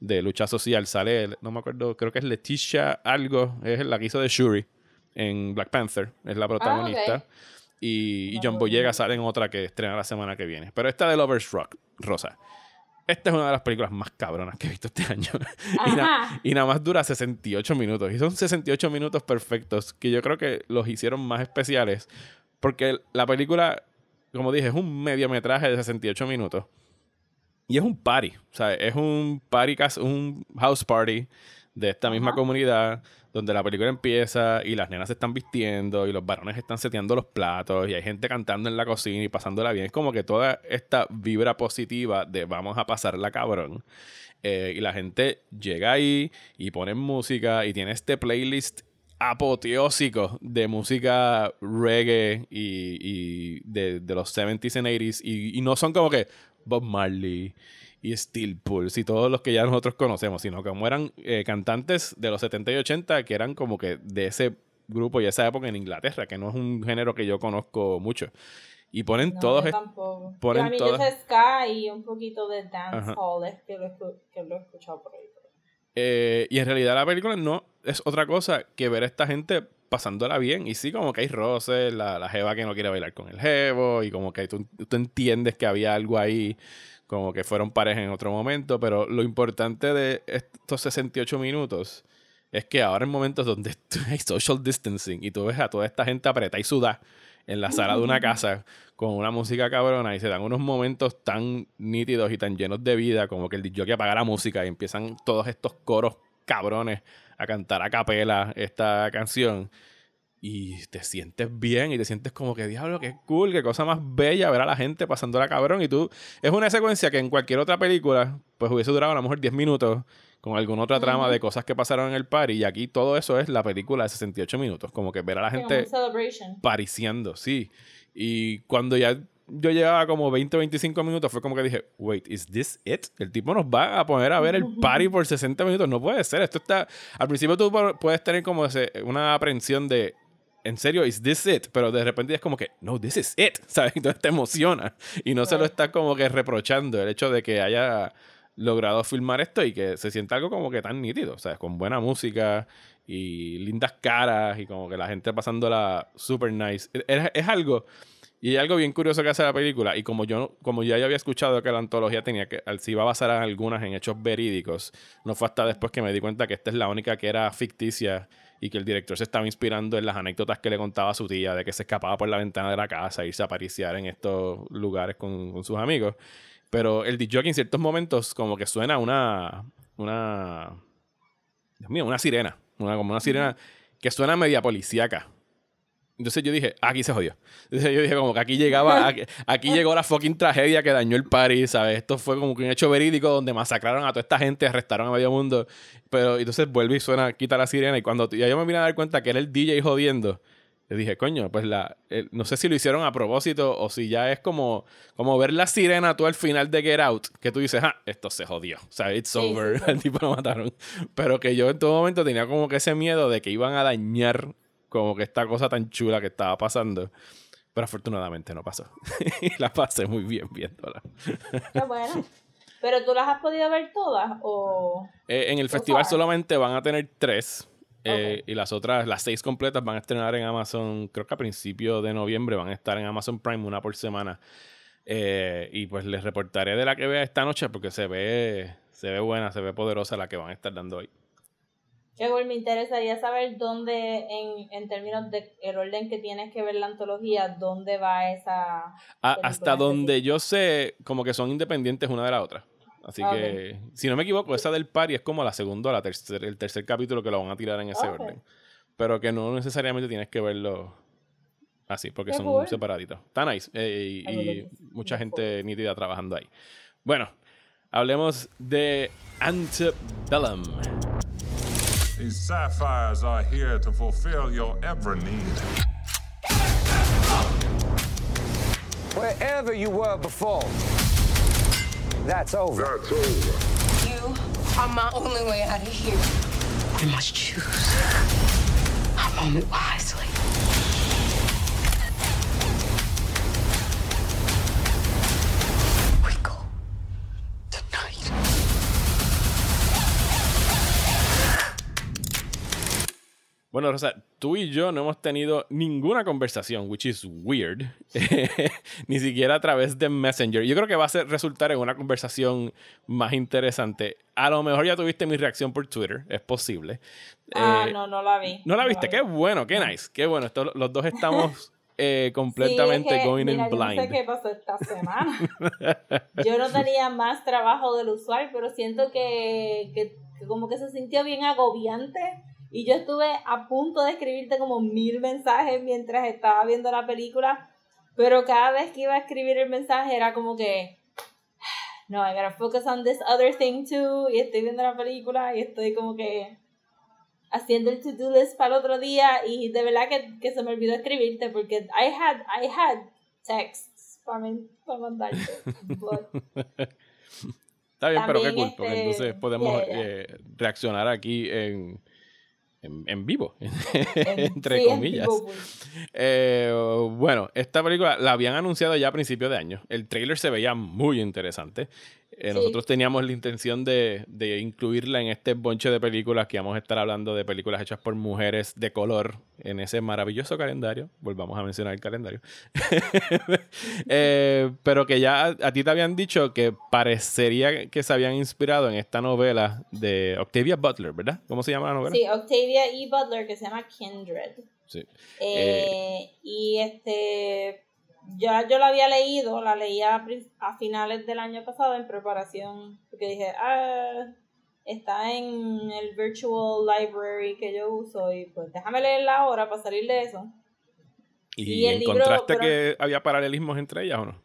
de lucha social. Sale, no me acuerdo, creo que es Leticia algo, es la que hizo de Shuri en Black Panther, es la protagonista. ok. Y, y No John Boyega sale en otra que estrena la semana que viene. Pero esta de Lovers Rock, Rosa. Esta es una de las películas más cabronas que he visto este año. y, na- y nada más dura 68 minutos. Y son 68 minutos perfectos que yo creo que los hicieron más especiales. Porque la película, como dije, es un mediometraje de 68 minutos. Y es un party. O sea, es un party, un house party de esta misma Ajá. comunidad donde la película empieza y las nenas se están vistiendo y los varones están seteando los platos y hay gente cantando en la cocina y pasándola bien. Es como que toda esta vibra positiva de vamos a pasarla cabrón. Eh, y la gente llega ahí y pone música y tiene este playlist apoteósico de música reggae y, y de, de los 70s and 80s y, y no son como que Bob Marley y Steel Pulse y todos los que ya nosotros conocemos, sino como eran eh, cantantes de los 70 y 80 que eran como que de ese grupo y esa época en Inglaterra, que no es un género que yo conozco mucho. Y ponen No, todos yo tampoco. ponen yo, a mí todas- yo sé ska y un poquito de dancehall, es que lo, que lo he escuchado por ahí. Eh, y en realidad la película no es otra cosa que ver a esta gente pasándola bien. Y sí, como que hay roces, la, la jeva que no quiere bailar con el jevo, y como que tú, tú entiendes que había algo ahí, como que fueron pareja en otro momento. Pero lo importante de estos 68 minutos es que ahora en momentos donde hay social distancing y tú ves a toda esta gente apretada y sudar en la sala de una casa con una música cabrona y se dan unos momentos tan nítidos y tan llenos de vida como que el DJ apaga la música y empiezan todos estos coros cabrones a cantar a capela esta canción y te sientes bien y te sientes como que diablo, qué cool, qué cosa más bella ver a la gente pasándola cabrón y tú es una secuencia que en cualquier otra película pues hubiese durado a lo mejor 10 minutos con alguna otra trama de cosas que pasaron en el party y aquí todo eso es la película de 68 minutos, como que ver a la gente pariciando, sí. Y cuando ya yo llevaba como 20, 25 minutos, fue como que dije, wait, ¿is this it? El tipo nos va a poner a ver el party por 60 minutos. No puede ser. Esto está. Al principio tú pu- puedes tener como ese- una aprensión de. ¿En serio? ¿Is this it? Pero de repente es como que, no, this is it. ¿Sabes? Entonces te emociona. Y no se lo está como que reprochando el hecho de que haya logrado filmar esto y que se siente algo como que tan nítido, o sea, con buena música y lindas caras y como que la gente pasándola super nice. Es, es algo y hay algo bien curioso que hace la película, y como yo, como ya había escuchado que la antología tenía que, si iba a basar en algunas en hechos verídicos, no fue hasta después que me di cuenta que esta es la única que era ficticia y que el director se estaba inspirando en las anécdotas que le contaba a su tía de que se escapaba por la ventana de la casa y irse a apariciar en estos lugares con, sus amigos. Pero el DJ en ciertos momentos como que suena una, una, Dios mío, una sirena, una, como una sirena que suena media policíaca. Entonces yo dije, aquí se jodió. Entonces yo dije, como que aquí llegaba, aquí, llegó la fucking tragedia que dañó el París, ¿sabes? Esto fue como que un hecho verídico donde masacraron a toda esta gente, arrestaron a medio mundo. Pero entonces vuelve y suena, quita la sirena. Y cuando ya yo me vine a dar cuenta que era el DJ jodiendo, yo dije, coño, pues la, no sé si lo hicieron a propósito o si ya es como, como ver la sirena tú al final de Get Out, que tú dices, ah, esto se jodió. O sea, it's over, el tipo lo mataron. Pero que yo en todo momento tenía como que ese miedo de que iban a dañar como que esta cosa tan chula que estaba pasando. Pero afortunadamente no pasó. y la pasé muy bien viéndola. Qué bueno. ¿Pero tú las has podido ver todas? O... Eh, en el festival solamente van a tener tres. Eh, y las otras, las seis completas, van a estrenar en Amazon, creo que a principios de noviembre van a estar en Amazon Prime una por semana. Eh, y pues les reportaré de la que vea esta noche porque se ve, se ve buena, se ve poderosa la que van a estar dando hoy. Que me interesaría saber dónde, en, en términos de el orden que tienes que ver la antología, dónde va esa. hasta donde yo sé, como que son independientes una de la otra. Así que, si no me equivoco, esa del pari es como la segunda o la tercer, el tercer capítulo que lo van a tirar en ese orden. Pero que no necesariamente tienes que verlo así, porque son separaditos. Está nice. Eh, y, mucha gente nítida trabajando ahí. Bueno, hablemos de Antebellum. These sapphires are here to fulfill your every need. Wherever you were before, that's over. That's over. You are my only way out of here. We must choose our moment wisely. Bueno, Rosa, tú y yo no hemos tenido ninguna conversación, which is weird, ni siquiera a través de Messenger. Yo creo que va a ser, resultar en una conversación más interesante. A lo mejor ya tuviste mi reacción por Twitter, es posible. Ah, eh, no, no la vi. ¿No la viste? qué bueno, qué nice, qué bueno. Esto, los dos estamos eh, completamente going in blind. no sé qué pasó esta semana. yo no tenía más trabajo del usual, pero siento que, que como que se sintió bien agobiante y yo estuve a punto de escribirte como mil mensajes mientras estaba viendo la película, pero cada vez que iba a escribir el mensaje era como que, no, I gotta focus on this other thing too, y estoy viendo la película y estoy como que haciendo el to-do list para el otro día y de verdad que, que, se me olvidó escribirte porque I had, I had texts para, para mandarte. Está bien, pero qué cool, porque entonces este, podemos eh, reaccionar aquí en en, vivo, entre comillas. Pues. Eh, bueno, esta película la habían anunciado ya a principios de año. El trailer se veía muy interesante. Eh, nosotros teníamos la intención de, de, incluirla en este bonche de películas que vamos a estar hablando de películas hechas por mujeres de color en ese maravilloso calendario. Volvamos a mencionar el calendario. Eh, pero que ya a, ti te habían dicho que parecería que se habían inspirado en esta novela de Octavia Butler, ¿verdad? ¿Cómo se llama la novela? Sí, Octavia E. Butler, que se llama Kindred. Sí. Eh, y este ya yo la había leído, la leía a, finales del año pasado en preparación, porque dije, ah, está en el virtual library que yo uso y pues déjame leerla ahora para salir de eso. ¿Y, encontraste que había paralelismos entre ellas o no?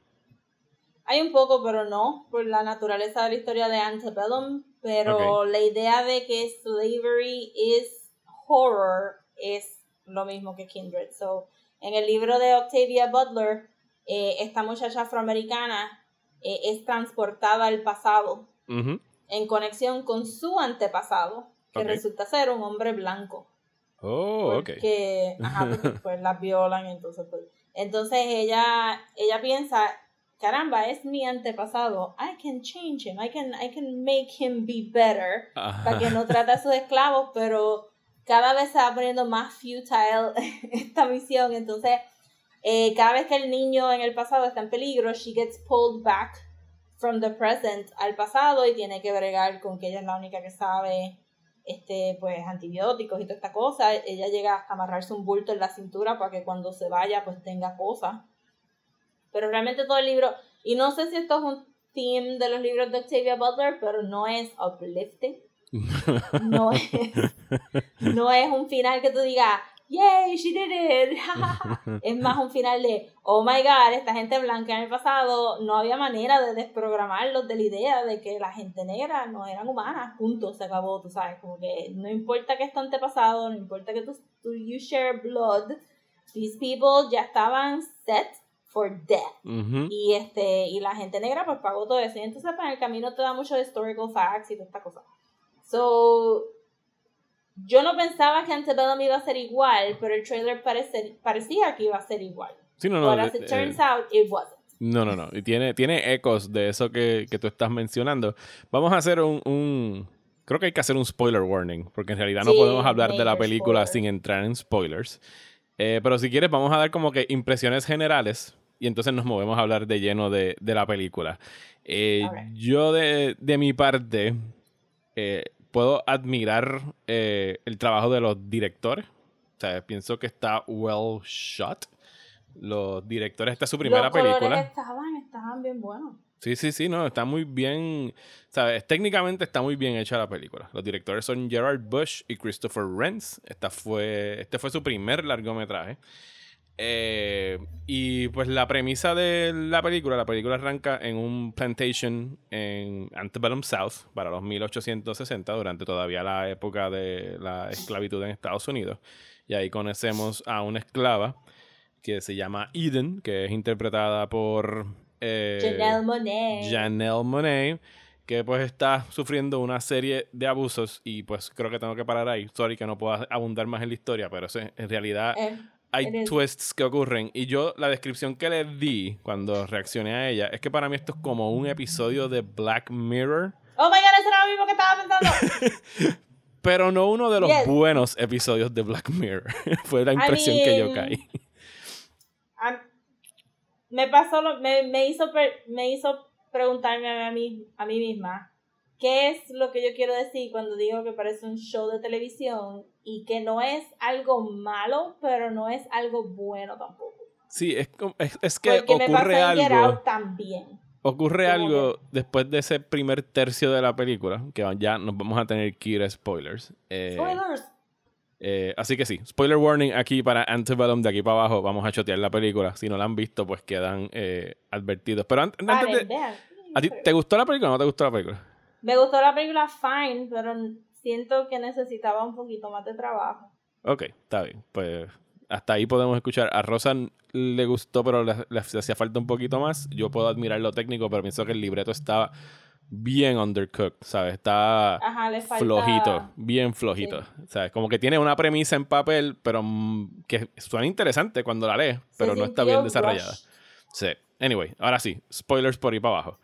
Hay un poco, pero no, por la naturaleza de la historia de Antebellum, pero la idea de que slavery is horror es lo mismo que Kindred. So, en el libro de Octavia Butler, eh, esta muchacha afroamericana eh, es transportada al pasado en conexión con su antepasado, que resulta ser un hombre blanco. Oh, ok. Que, pues, pues, las violan, entonces, pues. Entonces ella, ella piensa caramba, es mi antepasado, I can change him, I can, I can make him be better, Ajá. para que no trate a sus esclavos, pero cada vez se va poniendo más futile esta misión, entonces eh, cada vez que el niño en el pasado está en peligro, she gets pulled back from the present al pasado y tiene que bregar con que ella es la única que sabe este pues antibióticos y toda esta cosa. Ella llega hasta amarrarse un bulto en la cintura para que cuando se vaya pues tenga cosas. Pero realmente todo el libro, y no sé si esto es un theme de los libros de Octavia Butler, pero no es uplifting. No es, no es un final que tú digas, yay, she did it. es más un final de, oh my god, esta gente blanca en el pasado no había manera de desprogramarlos de la idea de que la gente negra no eran humanas. Punto, se acabó, tú sabes. Como que no importa que esto antepasado, no importa que tú, tú you share blood, these people ya estaban set for death. Ujú. Y este, y la gente negra pues pagó todo eso. Y entonces pues, en el camino te da muchos historical facts y toda esta cosa. So, yo no pensaba que Antebellum iba a ser igual, pero el trailer parece, parecía que iba a ser igual. Sí, no, no. But as eh, it turns out, it wasn't. No, no, no. Y tiene, tiene ecos de eso que, que tú estás mencionando. Vamos a hacer un, un- Creo que hay que hacer un spoiler warning, porque en realidad no Sí, podemos hablar de la película spoiler. sin entrar en spoilers. Eh, pero si quieres, vamos a dar como que impresiones generales y entonces nos movemos a hablar de lleno de, de la película. Eh. Yo, de, de mi parte, eh, puedo admirar eh, el trabajo de los directores. O sea, pienso que está well shot. Los directores, esta es su primera Los película. estaban, estaban bien buenos. Sí, sí, sí, no, está muy bien, ¿sabes? Técnicamente está muy bien hecha la película. Los directores son Gerard Bush y Christopher Renz. Esta fue, este fue su primer largometraje. Eh, y pues la premisa de la película, la película arranca en un plantation en Antebellum South para los 1860, durante todavía la época de la esclavitud en Estados Unidos. Y ahí conocemos a una esclava que se llama Eden, que es interpretada por... eh, Janelle Monet. Janelle Monet, que pues está sufriendo una serie de abusos y pues creo que tengo que parar ahí. Sorry que no puedo abundar más en la historia, pero en realidad Eh, hay twists que ocurren. Y yo la descripción que le di cuando reaccioné a ella es que para mí esto es como un episodio de Black Mirror, oh my god, eso era lo mismo que estaba pensando. pero no uno de los Yes. buenos episodios de Black Mirror. Fue la impresión que yo caí. Me pasó lo, me, me hizo me hizo preguntarme a mí a mí misma qué es lo que yo quiero decir cuando digo que parece un show de televisión y que no es algo malo pero no es algo bueno tampoco Sí, es, es, es que porque me pasó ocurre Get algo. Out también Ocurre Como algo después de ese primer tercio de la película, que ya nos vamos a tener que ir a spoilers. Eh, spoilers eh, así que sí, spoiler warning aquí para Antebellum, de aquí para abajo vamos a chotear la película. Si no la han visto, pues quedan eh, advertidos. Pero an- antes Vale, de... vean. ¿A ti te gustó la película o no te gustó la película? me gustó la película fine pero siento que necesitaba un poquito más de trabajo Ok, está bien. Pues hasta ahí podemos escuchar. A Rosa le gustó, pero le, le hacía falta un poquito más. Yo puedo admirar lo técnico, pero pienso que el libreto estaba bien undercooked, ¿sabes? Está Ajá, le falta flojito, bien flojito. ¿Sabes? Como que tiene una premisa en papel, pero mm, que suena interesante cuando la lees, Se pero no está bien desarrollada. Sí. Anyway, ahora sí, spoilers por ahí para abajo.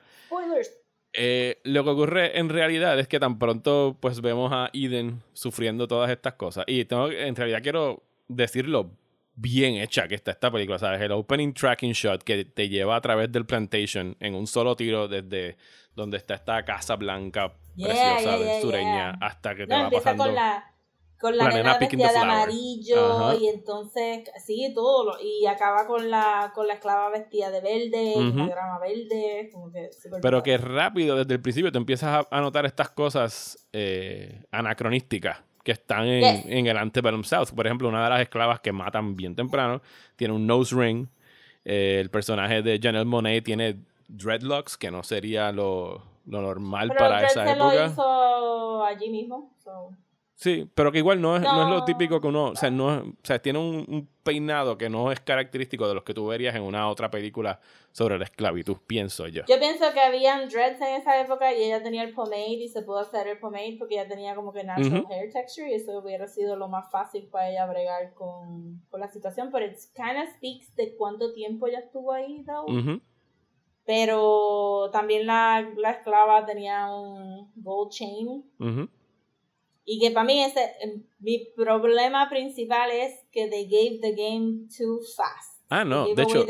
Eh, lo que ocurre en realidad es que tan pronto pues vemos a Eden sufriendo todas estas cosas. Y tengo, en realidad quiero decirlo bien hecha que está esta película, ¿sabes? El opening tracking shot que te lleva a través del plantation en un solo tiro desde donde está esta casa blanca Yeah, preciosa yeah, sureña hasta que te No, va pasando. con la con la, la nena, vestida de amarillo Ajá. y entonces sí todo lo, y acaba con la con la esclava vestida de verde la grama verde como que súper Pero que rápido, desde el principio, te empiezas a, notar estas cosas eh, anacronísticas que están en, Yes. en el Antebellum South. Por ejemplo, una de las esclavas que matan bien temprano tiene un nose ring. Eh, el personaje de Janelle Monet tiene dreadlocks, que no sería lo, lo normal pero para esa se época. lo hizo allí mismo so. Sí, pero que igual no es, no. es lo típico que uno. O sea, no es- o sea tiene un, un peinado que no es característico de los que tú verías en una otra película sobre la esclavitud, pienso yo. yo pienso que habían dreads en esa época y ella tenía el pomade y se pudo hacer el pomade porque ella tenía como que natural hair texture y eso hubiera sido lo más fácil para ella bregar con, con la situación pero it kind of speaks de cuánto tiempo ella estuvo ahí though. Pero también la, la esclava tenía un gold chain. Ujú. Y que para mí ese, eh, mi problema principal es que they gave the game too fast. Ah, no, de hecho,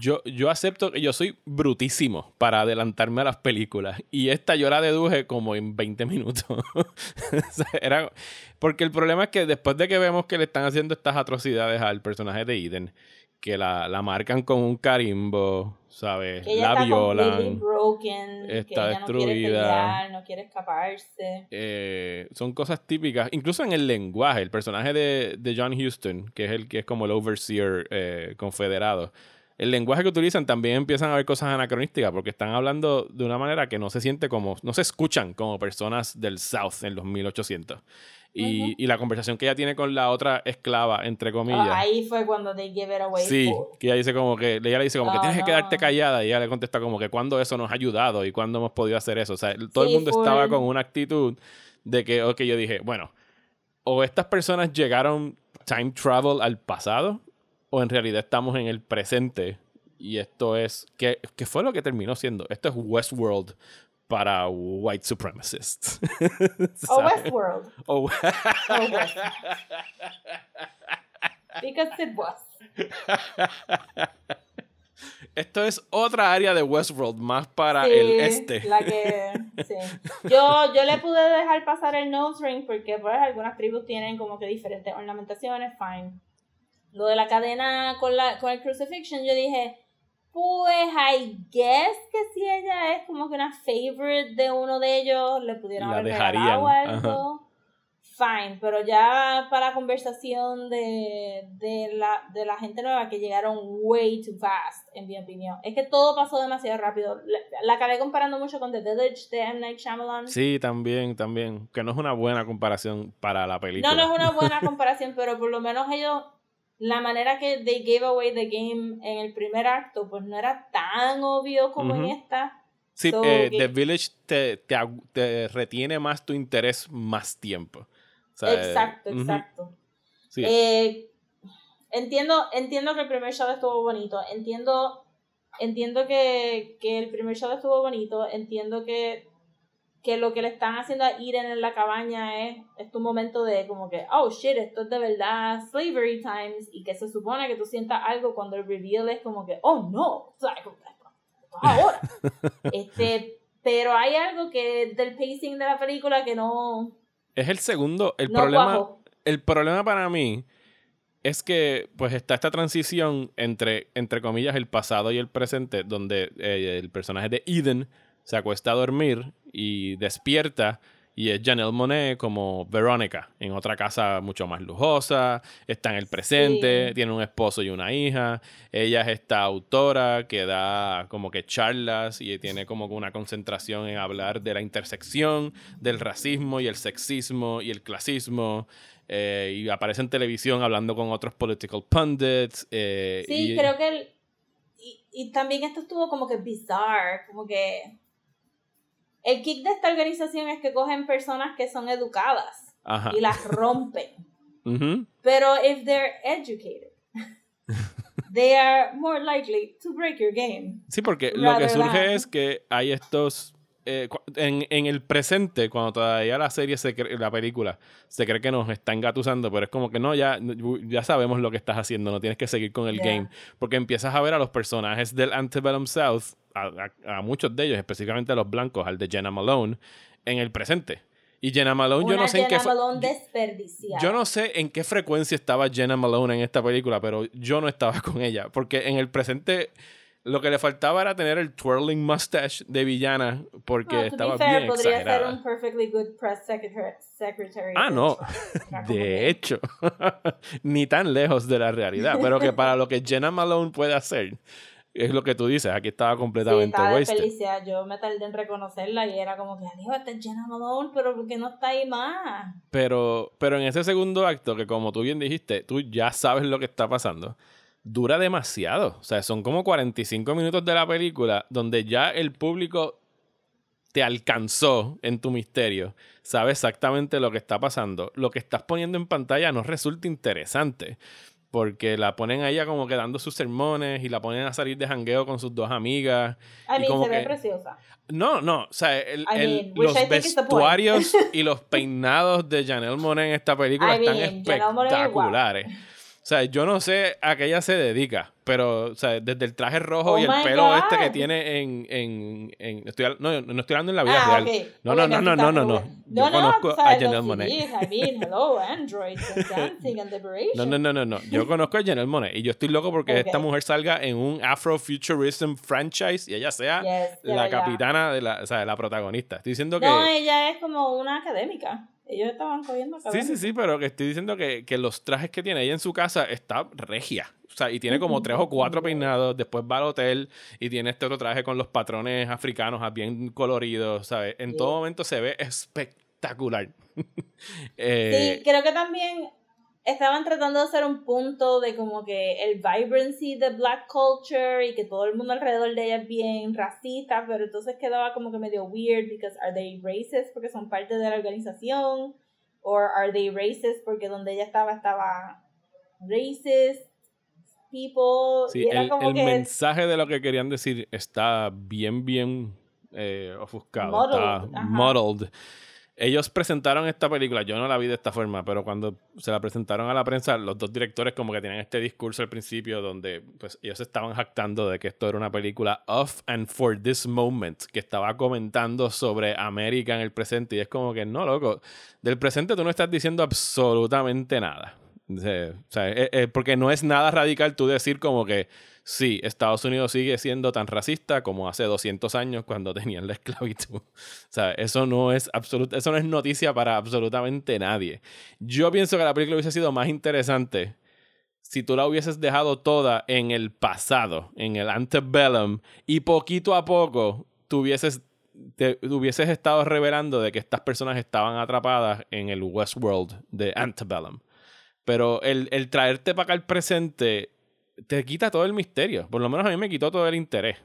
yo, yo acepto que yo soy brutísimo para adelantarme a las películas. Y esta yo la deduje como en 20 minutos. Era, porque el problema es que después de que vemos que le están haciendo estas atrocidades al personaje de Eden, que la, la marcan con un carimbo, ¿sabes? que ella La está violan. broken, que está ella no quiere destruida. pelear, no quiere escaparse. eh, son cosas típicas, incluso en el lenguaje. El personaje de, de John Houston, que es el que es como el overseer eh, confederado, el lenguaje que utilizan también empiezan a ver cosas anacronísticas porque están hablando de una manera que no se siente como, no se escuchan como personas del South en los 1800. Y, Ujú. y la conversación que ella tiene con la otra esclava, entre comillas. Ah, ahí fue cuando they give it away Sí, que ella dice como que, ella le dice como que Oh, tienes que quedarte callada y ella le contesta como que cuándo eso nos ha ayudado y cuándo hemos podido hacer eso. O sea, todo el mundo estaba full. con una actitud de que, ok, yo dije, bueno, o estas personas llegaron time travel al pasado o en realidad estamos en el presente y esto es, ¿qué, qué fue lo que terminó siendo? Esto es Westworld para white supremacists. O. Westworld. O- O Westworld. Because it was. Esto es otra área de Westworld, más para Sí, el este. La que, sí. yo, yo le pude dejar pasar el nose ring porque pues algunas tribus tienen como que diferentes ornamentaciones, fine. Lo de la cadena con, la, con el crucifixion, yo dije, pues I guess que si ella es como que una favorite de uno de ellos, le pudieron La haber regalado algo. Fine, pero ya para la conversación de, de, la, de la gente nueva que llegaron way too fast, en mi opinión. Es que todo pasó demasiado rápido. La, la acabé comparando mucho con The Village de M. Night Shyamalan. Sí, también, también. Que no es una buena comparación para la película. No, no es una buena comparación, pero por lo menos ellos, la manera que they gave away the game en el primer acto, pues no era tan obvio como en esta. Sí, So, eh, The Village te, te, retiene más tu interés más tiempo. O sea, exacto, exacto. sí. Eh, entiendo, entiendo que el primer show estuvo bonito. Entiendo, entiendo que, que el primer show estuvo bonito. Entiendo que, que lo que le están haciendo a Eden en la cabaña es, es tu momento de como que, oh shit, esto es de verdad slavery times. Y que se supone que tú sientas algo cuando el reveal es como que, oh no, o sea, esto es ahora. este, pero hay algo que del pacing de la película que no, Es el segundo. El no problema. cuajó. El problema para mí es que pues está esta transición entre, entre comillas, el pasado y el presente, donde eh, el personaje de Eden se acuesta a dormir y despierta y es Janelle Monet como Veronica en otra casa mucho más lujosa, está en el presente, Sí. tiene un esposo y una hija, ella es esta autora que da como que charlas y tiene como una concentración en hablar de la intersección del racismo y el sexismo y el clasismo eh, y aparece en televisión hablando con otros political pundits. eh, Sí, y- creo que el, y, y también esto estuvo como que bizarre, como que el kick de esta organización es que cogen personas que son educadas Ajá. y las rompen. Pero if they're educated, they are more likely to break your game. Sí, porque lo que surge than- es que hay estos... eh, en, en el presente, cuando todavía la serie, se cree- la película, se cree que nos está engatusando, pero es como que no, ya, ya sabemos lo que estás haciendo, no tienes que seguir con el game. Porque empiezas a ver a los personajes del Antebellum South, a, a- a muchos de ellos, específicamente a los blancos, al de Jenna Malone, en el presente. Y Jenna Malone, yo Una no sé en qué... Jenna Malone desperdiciada. yo no sé en qué frecuencia estaba Jenna Malone en esta película, pero yo no estaba con ella. Porque en el presente lo que le faltaba era tener el twirling mustache de villana, porque No, estaba fair, bien podría exagerada. ser un perfectly good press secretary. secretary Ah, no. De hecho, ni tan lejos de la realidad. Pero que para lo que Jenna Malone puede hacer, es lo que tú dices. Aquí estaba Sí, completamente estaba wasted. desperdiciada. Yo me tardé en reconocerla y era como que, adiós, esta es Jenna Malone, pero ¿por qué no está ahí más? Pero, pero en ese segundo acto, que como tú bien dijiste, tú ya sabes lo que está pasando, dura demasiado. O sea, son como 45 minutos de la película donde ya el público te alcanzó en tu misterio, sabe exactamente lo que está pasando. Lo que estás poniendo en pantalla no resulta interesante. Porque la ponen a ella como que dando sus sermones y la ponen a salir de jangueo con sus dos amigas. I y mean, como se ve preciosa. No, no, o sea, el- I el- mean, which los vestuarios y los peinados de Janelle Monáe en esta película I están mean, espectaculares. O sea, yo no sé a qué ella se dedica, pero, o sea, desde el traje rojo Oh y el pelo este que God. tiene en... en, en- estoy, no, no estoy hablando en la vida Ah, real. ok. No, no, no, no, no, no, no. Yo conozco a ¿sabes? Janelle I mean, hello, dancing and liberation. No, no, no, no, no. Yo conozco a Janelle Monáe y yo estoy loco porque Ok. esta mujer salga en un Afrofuturism franchise y ella sea Yes, la capitana de la, o sea, la protagonista. Estoy diciendo que... No, ella es como una académica. Ellos estaban cogiendo Sí, académicos. sí, sí, pero que estoy diciendo que, que los trajes que tiene ella en su casa está regia. O sea, y tiene como tres o cuatro peinados, después va al hotel y tiene este otro traje con los patrones africanos ah, bien coloridos, ¿sabes? En Sí. todo momento se ve espectacular. Eh, Sí, creo que también estaban tratando de hacer un punto de como que el vibrancy de black culture y que todo el mundo alrededor de ella es bien racista, pero entonces quedaba como que medio weird because are they racist porque son parte de la organización or are they racist porque donde ella estaba estaba racist people Sí, y era el, como el que mensaje de lo que querían decir está bien, bien eh, ofuscado. Está ajá. muddled. Ellos presentaron esta película, yo no la vi de esta forma, pero cuando se la presentaron a la prensa, los dos directores como que tenían este discurso al principio donde pues ellos estaban jactando de que esto era una película of and for this moment, que estaba comentando sobre América en el presente y es como que no, loco, del presente tú no estás diciendo absolutamente nada. O sea, eh, eh, porque no es nada radical tú decir como que sí, Estados Unidos sigue siendo tan racista como hace 200 años cuando tenían la esclavitud. O sea, eso no es absoluta, eso no es noticia para absolutamente nadie. Yo pienso que la película hubiese sido más interesante si tú la hubieses dejado toda en el pasado, en el antebellum, y poquito a poco te hubieses estado revelando de que estas personas estaban atrapadas en el Westworld de antebellum. Pero el, el traerte para acá al presente te quita todo el misterio. Por lo menos a mí me quitó todo el interés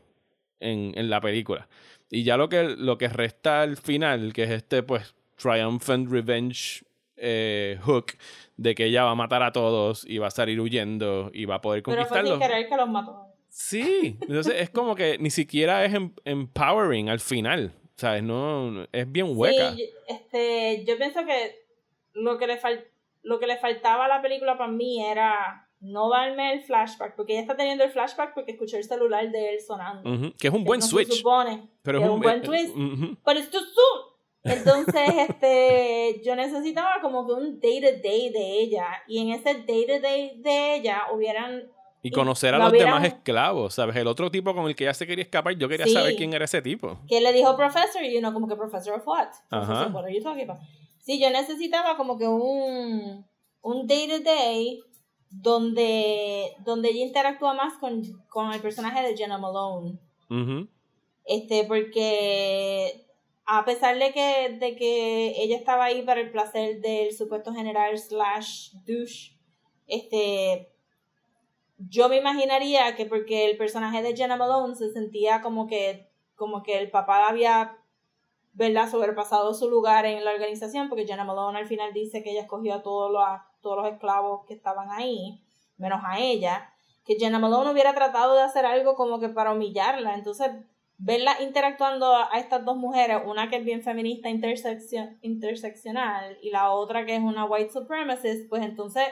en, en la película. Y ya lo que, lo que resta al final, que es este, pues, triumphant revenge eh, hook de que ella va a matar a todos y va a salir huyendo y va a poder pero fue sin conquistarlos. querer que los mató Sí, entonces es como que ni siquiera es em- empowering al final. ¿Sabes? No, es bien hueca. Sí, este, yo pienso que lo que le fal- lo que le faltaba a la película para mí era no darme el flashback, porque ella está teniendo el flashback porque escuchó el celular de él sonando. Ujú, Que es un buen no se switch. supone, Pero que es es un buen eh, twist. ujú. But it's too soon. Entonces, este, yo necesitaba como que un day to day de ella. Y en ese day to day de ella hubieran Y conocer a los demás esclavos, ¿sabes? El otro tipo con el que ella se quería escapar, yo quería Sí. saber quién era ese tipo. que le dijo professor y uno como que professor of what? Ajá. Professor, what are you talking about? Sí, yo necesitaba como que un un day to day donde donde ella interactúa más con, con el personaje de Jenna Malone. Este, porque a pesar de que, de que ella estaba ahí para el placer del supuesto general slash douche, este, yo me imaginaría que porque el personaje de Jenna Malone se sentía como que, como que el papá había, ¿verdad?, sobrepasado su lugar en la organización, porque Jenna Malone al final dice que ella escogió a todos los, todos los esclavos que estaban ahí, menos a ella, que Jenna Malone hubiera tratado de hacer algo como que para humillarla, entonces verla interactuando a estas dos mujeres, una que es bien feminista interseccio- interseccional y la otra que es una white supremacist, pues entonces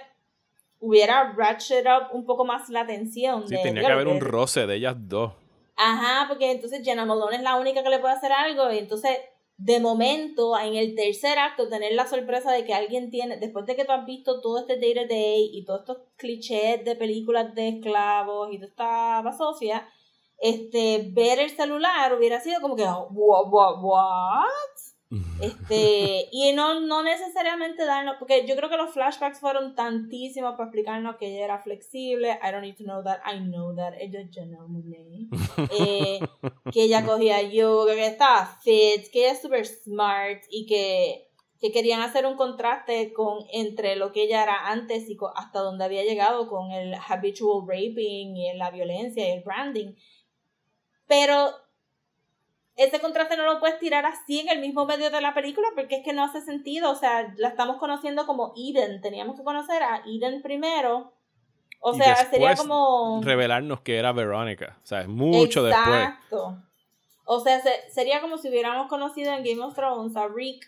hubiera ratchet up un poco más la tensión. Sí, de, tenía que "Diablo, haber un roce de ellas dos. Ajá, porque entonces Jenna Malone es la única que le puede hacer algo y entonces de momento en el tercer acto tener la sorpresa de que alguien tiene, después de que tú has visto todo este day to day y todos estos clichés de películas de esclavos y toda esta basofia, este, ver el celular hubiera sido como que, what, what, what? Este, y no, no necesariamente darnos, porque yo creo que los flashbacks fueron tantísimos para explicarnos que ella era flexible. I don't need to know that, I know that. Ella Janelle Monáe. Eh, que ella cogía yoga, que estaba fit, que ella es super smart y que, que querían hacer un contraste con entre lo que ella era antes y co- hasta donde había llegado con el habitual raping y la violencia y el branding. Pero ese contraste no lo puedes tirar así en el mismo medio de la película porque es que no hace sentido. O sea, la estamos conociendo como Eden. Teníamos que conocer a Eden primero O y sea, sería como... revelarnos que era Verónica. O sea, es mucho después. Exacto. O sea, se- sería como si hubiéramos conocido en Game of Thrones a Rick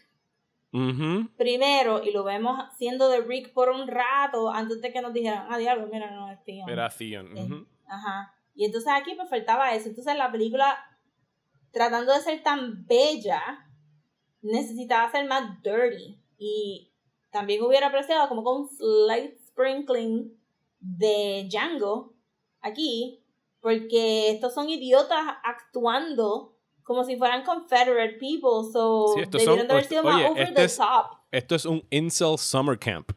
primero y lo vemos siendo de Rick por un rato antes de que nos dijeran, ah, diablo, mira, no, es Theon". Era Theon. Eh. Ajá. Y entonces aquí me faltaba eso. Entonces la película, tratando de ser tan bella, necesitaba ser más dirty. Y también hubiera apreciado como con un slight sprinkling de Django aquí, porque estos son idiotas actuando como si fueran Confederate people, so Sí, debieron son- de haber sido oye, más over este the es- top. Esto es un incel summer camp.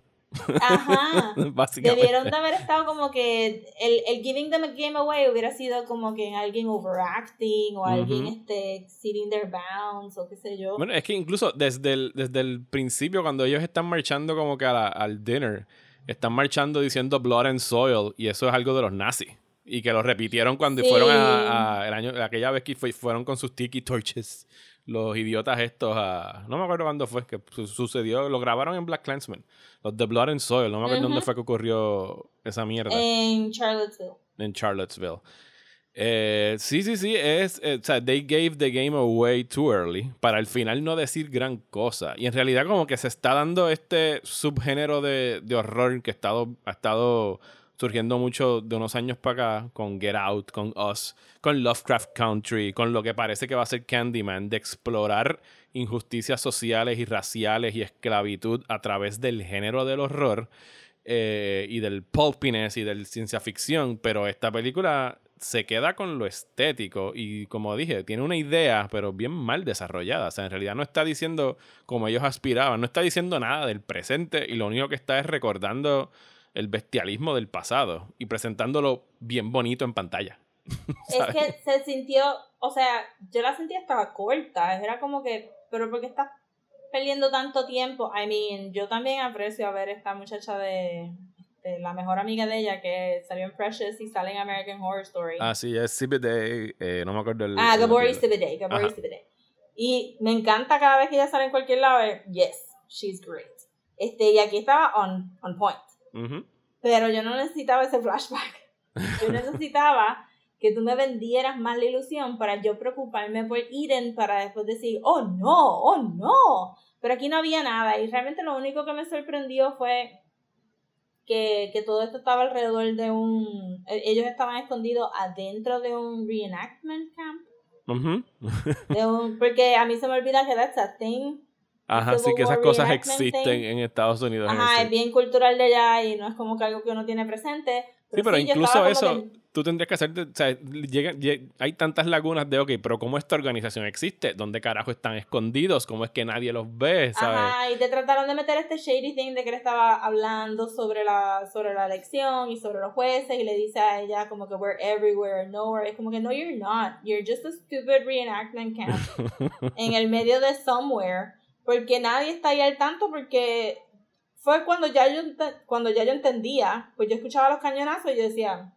Ajá. Básicamente. Debieron de haber estado como que el, el giving them a game away hubiera sido como que alguien overacting o alguien Ujú. este exceeding their bounds o qué sé yo. Bueno, es que incluso desde el, desde el principio, cuando ellos están marchando como que a la- al dinner, están marchando diciendo blood and soil, y eso es algo de los nazis. Y que lo repitieron cuando Sí. fueron a, a- el año, aquella vez que fue- fueron con sus tiki torches, los idiotas estos a. No me acuerdo cuándo fue que su- sucedió, lo grabaron en Black Clansman, los de Blood and Soil, no me acuerdo dónde fue que ocurrió esa mierda En Charlottesville. en Charlottesville. Eh, sí, sí, sí, es, eh, o sea, they gave the game away too early para al final no decir gran cosa. Y en realidad como que se está dando este subgénero de, de horror que ha estado, ha estado surgiendo mucho de unos años para acá con Get Out, con Us, con Lovecraft Country, con lo que parece que va a ser Candyman, de explorar injusticias sociales y raciales y esclavitud a través del género del horror eh, y del pulpiness y del ciencia ficción, pero esta película se queda con lo estético y como dije, tiene una idea, pero bien mal desarrollada. O sea, en realidad no está diciendo como ellos aspiraban, no está diciendo nada del presente y lo único que está es recordando el bestialismo del pasado y presentándolo bien bonito en pantalla. Es que se sintió, o sea, yo la sentía estaba corta, era como que, pero ¿por qué estás perdiendo tanto tiempo? I mean, yo también aprecio a ver esta muchacha de, de la mejor amiga de ella que salió en Precious y sale en American Horror Story. Ah, sí, es CBD, eh, no me acuerdo el... Ah, Gabori. Sibiday, Gabori Ajá. Sibiday. Y me encanta cada vez que ella sale en cualquier lado, eh, yes, she's great. Este, y aquí estaba on, on point. Ujú. Pero yo no necesitaba ese flashback. Yo necesitaba que tú me vendieras más la ilusión para yo preocuparme por Eden para después decir, oh no, oh no. Pero aquí no había nada y realmente lo único que me sorprendió fue que, que todo esto estaba alrededor de un... e- Ellos estaban escondidos adentro de un reenactment camp. Ujú. De un, porque a mí se me olvida que that's a thing. Ajá, sí que esas cosas existen en Estados Unidos. Ajá, ese- es bien cultural de allá y no es como que algo que uno tiene presente. Sí, pero sí, incluso eso, que- tú tendrías que hacer, o sea, llega- lle- hay tantas lagunas de, ok, pero ¿cómo esta organización existe? ¿Dónde carajo están escondidos? ¿Cómo es que nadie los ve? ¿Sabes? Ajá, y te trataron de meter este shady thing de que él estaba hablando sobre la, sobre la elección y sobre los jueces y le dice a ella como que we're everywhere, nowhere. Es como que no, you're not. You're just a stupid reenactment camp en el medio de somewhere. Porque nadie está ahí al tanto porque fue cuando ya yo, cuando ya yo entendía, pues yo escuchaba los cañonazos y yo decía,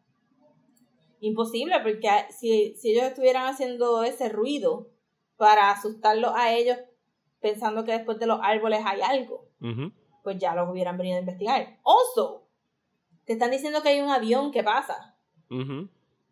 imposible, porque si, si ellos estuvieran haciendo ese ruido para asustarlos a ellos pensando que después de los árboles hay algo, pues ya los hubieran venido a investigar. Also, te están diciendo que hay un avión que pasa.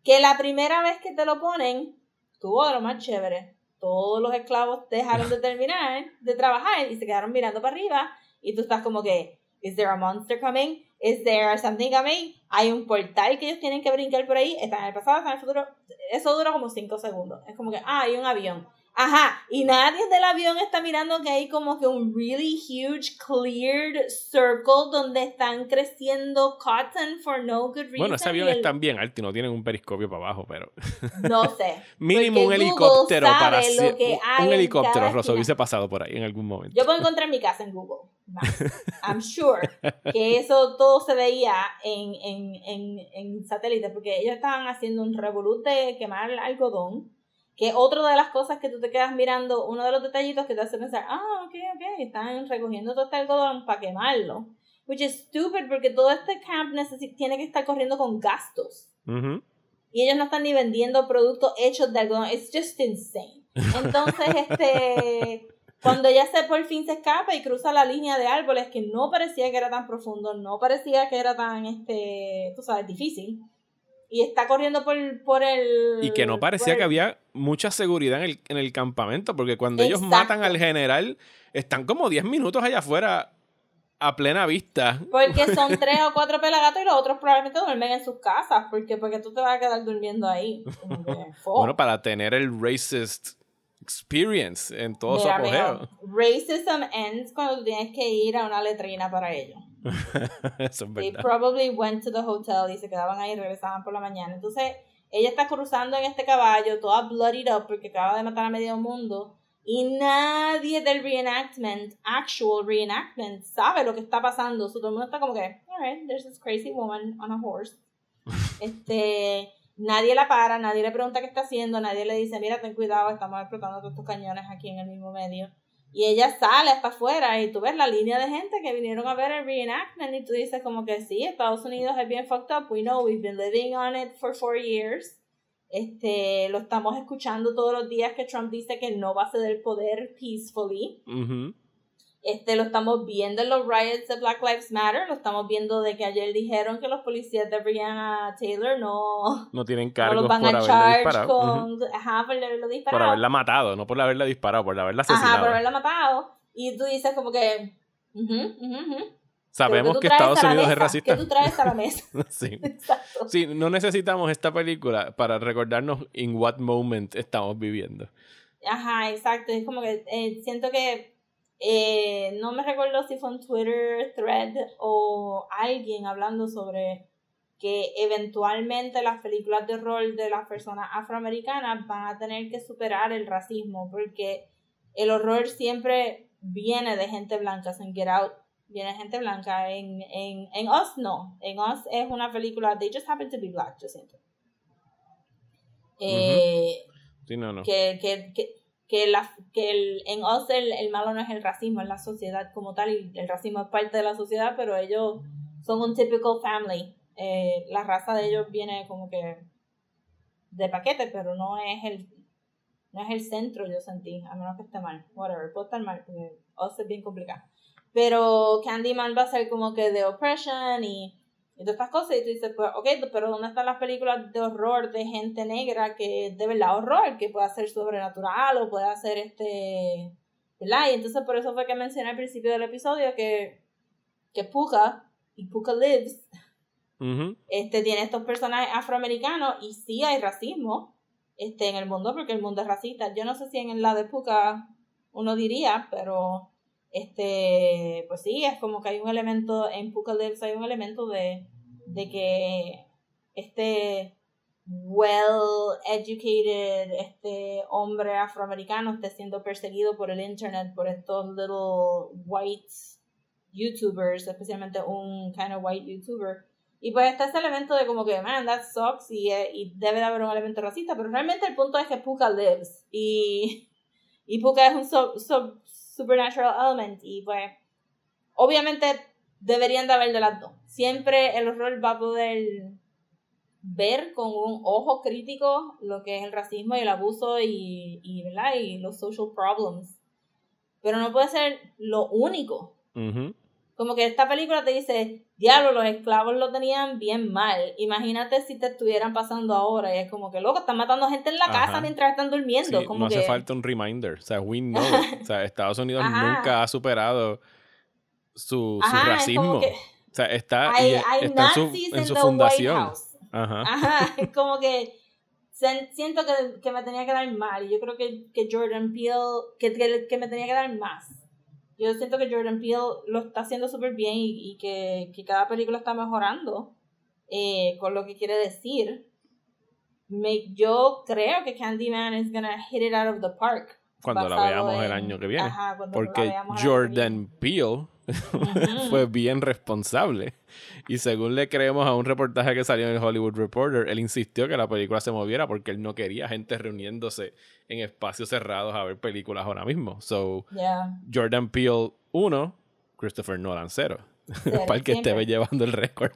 Que la primera vez que te lo ponen, tuvo de lo más chévere. Todos los esclavos dejaron de terminar de trabajar y se quedaron mirando para arriba. Y tú estás como que, ¿Is there a monster coming? ¿Is there something coming? Hay un portal que ellos tienen que brincar por ahí. Está en el pasado, está en el futuro. Eso dura como 5 segundos. Es como que, ah, hay un avión. Ajá, y nadie del avión está mirando que hay como que un really huge cleared circle donde están creciendo cotton for no good reason. Bueno, ese avión el- está bien alto y no tienen un periscopio para abajo, pero No sé. mínimo un helicóptero para sabe lo hacer- que un- hay un helicóptero, Rosso, hubiese pasado por ahí en algún momento. Yo puedo encontrar mi casa en Google. I'm sure que eso todo se veía en, en, en, en satélite, porque ellos estaban haciendo un revolut de quemar algodón, que otra de las cosas que tú te quedas mirando, uno de los detallitos que te hace pensar, ah, ok, ok, están recogiendo todo este algodón para quemarlo. Which is stupid, porque todo este camp tiene que estar corriendo con gastos. Y ellos no están ni vendiendo productos hechos de algodón. It's just insane. Entonces, este. Cuando ella se por fin se escapa y cruza la línea de árboles que no parecía que era tan profundo, no parecía que era tan, este, tú sabes, difícil. Y está corriendo por, por el... Y que no parecía que había mucha seguridad en el, en el campamento, porque cuando ellos matan al general, están como 10 minutos allá afuera a plena vista. Porque son tres o cuatro pelagatos y los otros probablemente duermen en sus casas. Porque, porque tú te vas a quedar durmiendo ahí. Bueno, para tener el racist experience en todo su apogeo. racism ends cuando tienes que ir a una letrina para ello. Eso es They verdad. probably went to the hotel y se quedaban ahí y regresaban por la mañana. Entonces, ella está cruzando en este caballo, toda bloodied up porque acaba de matar a medio mundo. Y nadie del reenactment, actual reenactment, sabe lo que está pasando. So, todo el mundo está como que, alright, there's this crazy woman on a horse. este, nadie la para, nadie le pregunta qué está haciendo, nadie le dice, mira, ten cuidado, estamos explotando todos estos cañones aquí en el mismo medio. Y ella sale hasta afuera y tú ves la línea de gente que vinieron a ver el reenactment y tú dices como que sí, Estados Unidos es bien fucked up, we know, we've been living on it for four years. Este, lo estamos escuchando todos los días que Trump dice que no va a ceder poder peacefully. Ujú. Este, lo estamos viendo en los riots de Black Lives Matter, lo estamos viendo de que ayer dijeron que los policías de Breonna Taylor no, No tienen no cargos los van por a haberla disparado. Con, ajá, por haberlo disparado. Por haberla matado, no por haberla disparado, por haberla asesinado. Ajá, por haberla matado. Y tú dices como que. Sabemos que Estados Unidos es racista. ¿Qué tú traes a la mesa? sí. Exacto. Sí, no necesitamos esta película para recordarnos en what moment estamos viviendo. Ajá, exacto. Es como que eh, siento que eh, no me recuerdo si fue un Twitter thread o alguien hablando sobre que eventualmente las películas de horror de las personas afroamericanas van a tener que superar el racismo porque el horror siempre viene de gente blanca. En Get Out viene gente blanca. En, en, en Us no. En Us es una película, they just happen to be black, yo siento. Eh, Sí, no, no. que, que, que, que, la, que el, en Oz el, el malo no es el racismo, es la sociedad como tal, y el racismo es parte de la sociedad, pero ellos son un typical family. Eh, la raza de ellos viene como que de paquete, pero no es el no es el centro, yo sentí, a menos que esté mal, whatever, puede estar mal, porque Oz es bien complicado. Pero Candyman va a ser como que de oppression y, y todas estas cosas, y tú dices, pues, ok, pero ¿dónde están las películas de horror de gente negra que de verdad horror, que puede ser sobrenatural o puede hacer este, ¿verdad? Y entonces por eso fue que mencioné al principio del episodio que, que Puka y Puka Lives Ujú. este, tiene estos personajes afroamericanos y sí hay racismo este, en el mundo porque el mundo es racista. Yo no sé si en la de Puka uno diría, pero este, pues sí, es como que hay un elemento, en Puka Lives hay un elemento de, de que este well educated este hombre afroamericano esté siendo perseguido por el internet por estos little white youtubers especialmente un kind of white youtuber. Y pues está ese elemento de como que, man, that sucks y, eh, y debe de haber un elemento racista, pero realmente el punto es que Puka lives y, y Puka es un sub- sub- supernatural element y pues obviamente deberían de haber de las dos. Siempre el horror va a poder ver con un ojo crítico lo que es el racismo y el abuso y, y, ¿verdad? y los social problems. Pero no puede ser lo único. Como que esta película te dice, diablo, los esclavos lo tenían bien mal. Imagínate si te estuvieran pasando ahora. Y es como que, loco, están matando gente en la Ajá. casa mientras están durmiendo. Sí, como no que, hace falta un reminder. O sea, we know. o sea, Estados Unidos Ajá. nunca ha superado su, Ajá, racismo. que O sea, está, hay, y hay está en su, en fundación. Ajá. Ajá, es como que siento que, que me tenía que dar mal. Y yo creo que, que Jordan Peele, que, que, que me tenía que dar más. Yo siento que Jordan Peele lo está haciendo súper bien y, y que, que cada película está mejorando eh, con lo que quiere decir. Me, yo creo que Candyman is gonna hit it out of the park. Cuando la veamos el año que viene. Ajá, Porque Jordan Peele. fue bien responsable. Y según le creemos a un reportaje que salió en el Hollywood Reporter, él insistió que la película se moviera porque él no quería gente reuniéndose en espacios cerrados a ver películas ahora mismo. So. Yeah. Jordan Peele 1, Christopher Nolan 0. Cero, Para el que esté llevando el récord.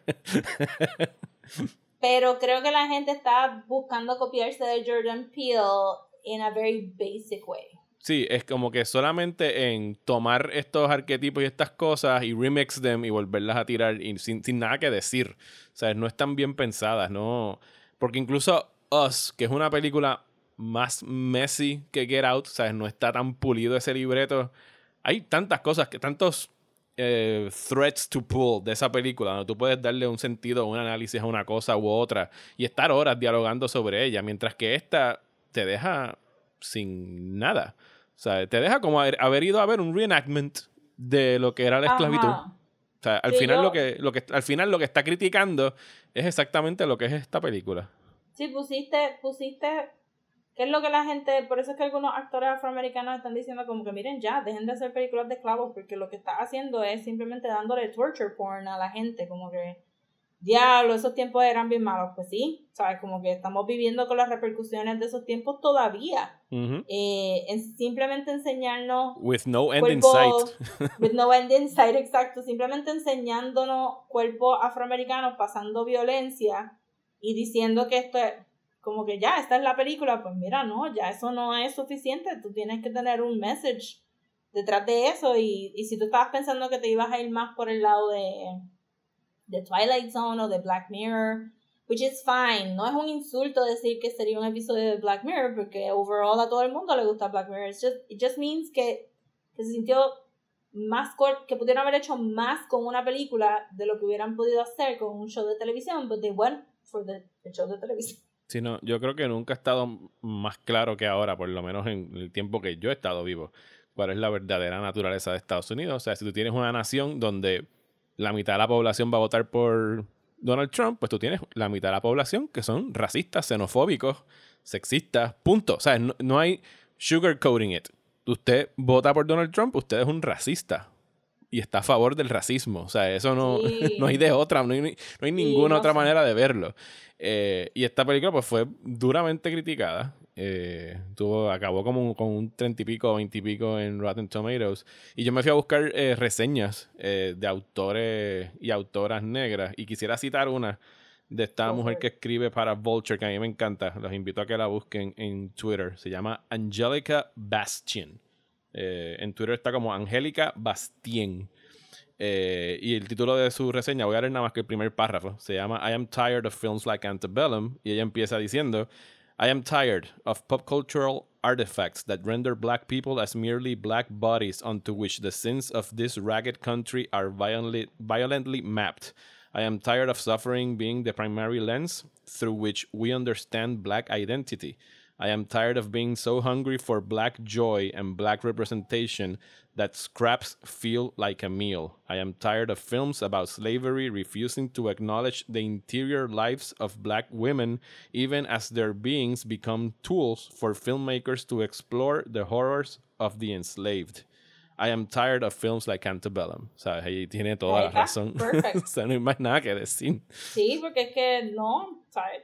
Pero creo que la gente está buscando copiarse de Jordan Peele in a very basic way. Sí, es como que solamente en tomar estos arquetipos y estas cosas y remix them y volverlas a tirar y sin, sin nada que decir. O sea, no están bien pensadas, ¿no? Porque incluso Us, que es una película más messy que Get Out, ¿sabes? No está tan pulido ese libreto. Hay tantas cosas, que tantos eh, threads to pull de esa película, donde tú puedes darle un sentido, un análisis a una cosa u otra y estar horas dialogando sobre ella, mientras que esta te deja sin nada. O sea, te deja como haber, ido a ver un reenactment de lo que era la esclavitud. Ajá. O sea, al Sí, final yo- lo que, lo que al final lo que está criticando es exactamente lo que es esta película. Sí, pusiste, pusiste, ¿qué es lo que la gente, por eso es que algunos actores afroamericanos están diciendo como que miren ya, dejen de hacer películas de esclavos porque lo que está haciendo es simplemente dándole torture porn a la gente, como que, diablo, esos tiempos eran bien malos, pues sí, sabes, como que estamos viviendo con las repercusiones de esos tiempos todavía, eh, en simplemente enseñarnos With no end in cuerpos sight. with no end in sight, exacto, simplemente enseñándonos cuerpos afroamericanos pasando violencia y diciendo que esto es como que ya, esta es la película, pues mira, no, ya eso no es suficiente, tú tienes que tener un message detrás de eso y, y si tú estabas pensando que te ibas a ir más por el lado de, de Twilight Zone o de Black Mirror, which is fine, no es un insulto decir que sería un episodio de Black Mirror porque overall a todo el mundo le gusta Black Mirror, It's just, it just means que, que se sintió más cor- que pudieron haber hecho más con una película de lo que hubieran podido hacer con un show de televisión, but they went for the, the show de televisión. Sí, no, yo creo que nunca ha estado más claro que ahora, por lo menos en el tiempo que yo he estado vivo, cuál es la verdadera naturaleza de Estados Unidos. O sea, si tú tienes una nación donde la mitad de la población va a votar por Donald Trump, pues tú tienes la mitad de la población que son racistas, xenofóbicos, sexistas, punto. O sea, no, no hay sugarcoating it. Usted vota por Donald Trump, usted es un racista y está a favor del racismo. O sea, eso no, Sí. no hay de otra, no hay, no hay ninguna no otra sé. manera de verlo. Eh, y esta película pues fue duramente criticada. Eh, tuvo, acabó como con un treinta y pico, veinte y pico en Rotten Tomatoes. Y yo me fui a buscar eh, reseñas eh, de autores y autoras negras. Y quisiera citar una de esta for mujer que escribe para Vulture, que a mí me encanta. Los invito a que la busquen en Twitter. Se llama Angelica Bastian. Eh, en Twitter está como Angélica Bastien. Eh, y el título de su reseña, voy a leer nada más que el primer párrafo, se llama I am tired of films like Antebellum. Y ella empieza diciendo, I am tired of pop cultural artifacts that render black people as merely black bodies onto which the sins of this ragged country are violently, violently mapped. I am tired of suffering being the primary lens through which we understand black identity. I am tired of being so hungry for black joy and black representation that scraps feel like a meal. I am tired of films about slavery refusing to acknowledge the interior lives of black women, even as their beings become tools for filmmakers to explore the horrors of the enslaved. I am tired of films like Antebellum. Sea, ahí tiene toda la razón. Perfect. o sea, no hay más nada que decir. Sí, porque es que no, ¿sabes?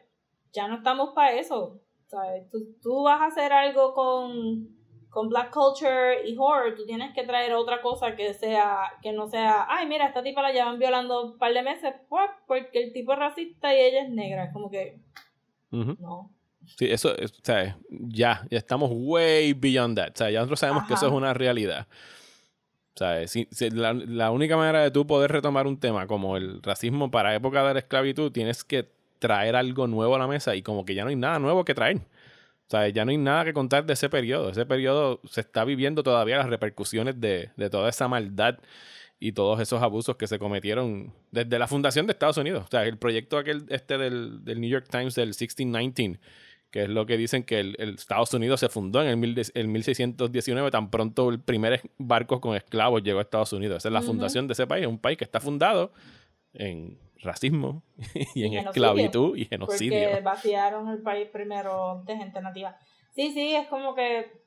Ya no estamos para eso. ¿Sabes? Tú, tú vas a hacer algo con, con black culture y horror, tú tienes que traer otra cosa que sea, que no sea, ay, mira, esta tipa la llevan violando un par de meses, pues, porque el tipo es racista y ella es negra. Es como que, Ujú. no. Sí, eso, es- ya, ya estamos way beyond that. Ya nosotros sabemos que eso es Ajá. una realidad. Si- si la, la única manera de tú poder retomar un tema como el racismo para época de la esclavitud, tienes que traer algo nuevo a la mesa y como que ya no hay nada nuevo que traer. O sea, ya no hay nada que contar de ese periodo. Ese periodo se está viviendo todavía las repercusiones de, de toda esa maldad y todos esos abusos que se cometieron desde la fundación de Estados Unidos. O sea, el proyecto aquel este del, del New York Times del 1619, que es lo que dicen que el, el Estados Unidos se fundó en el, mil, el 1619, tan pronto el primer barco con esclavos llegó a Estados Unidos. Esa es la fundación de ese país, un país que está fundado en racismo y en esclavitud y genocidio. Porque vaciaron el país primero de gente nativa. Sí, sí, es como que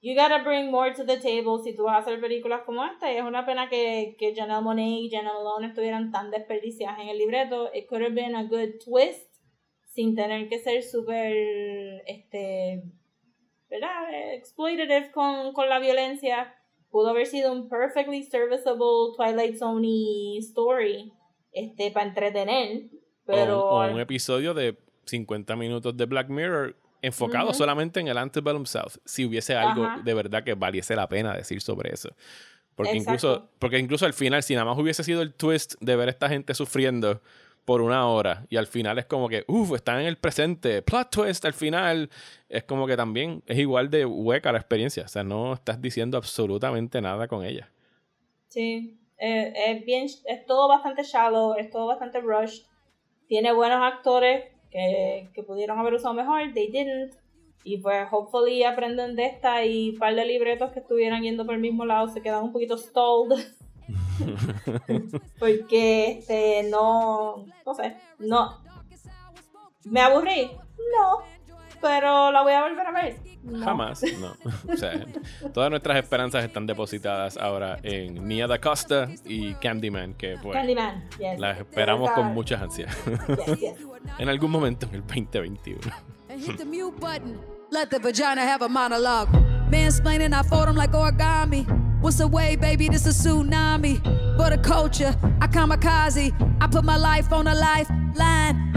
you gotta bring more to the table si tú vas a hacer películas como esta. Y es una pena que, que Janelle Monáe y Janelle Malone estuvieran tan desperdiciadas en el libreto. It could have been a good twist sin tener que ser súper, este, ¿verdad? Exploitative con, con la violencia. Pudo haber sido un perfectly serviceable Twilight Zone story este, para entretener. Pero o, o un episodio de 50 minutos de Black Mirror enfocado solamente en el Antebellum South, si hubiese algo Ajá. de verdad que valiese la pena decir sobre eso. Porque Exacto. incluso, porque incluso al final, si nada más hubiese sido el twist de ver a esta gente sufriendo por una hora y al final es como que, uff, están en el presente, plot twist al final, es como que también es igual de hueca la experiencia, o sea, no estás diciendo absolutamente nada con ella. Sí, eh, es bien, es todo bastante shallow, es todo bastante rushed. Tiene buenos actores que, que pudieron haber usado mejor, they didn't. Y pues, hopefully aprenden de esta y un par de libretos que estuvieran yendo por el mismo lado se quedan un poquito stalled. Porque, este, no, no sé, no. ¿Me aburrí? No. Pero la voy a volver a ver. No. Jamás, no. O sea, todas nuestras esperanzas están depositadas ahora en Nia da Costa y Candyman, que pues Candyman, yes. las esperamos con muchas ansias. Yes, yes. en algún momento en el 2021. and hit the mute button. Let the vagina have a monologue. Mansplaining, I fold 'em like origami. What's the way, baby? This a tsunami. For the culture, I kamikaze. I put my life on a lifeline.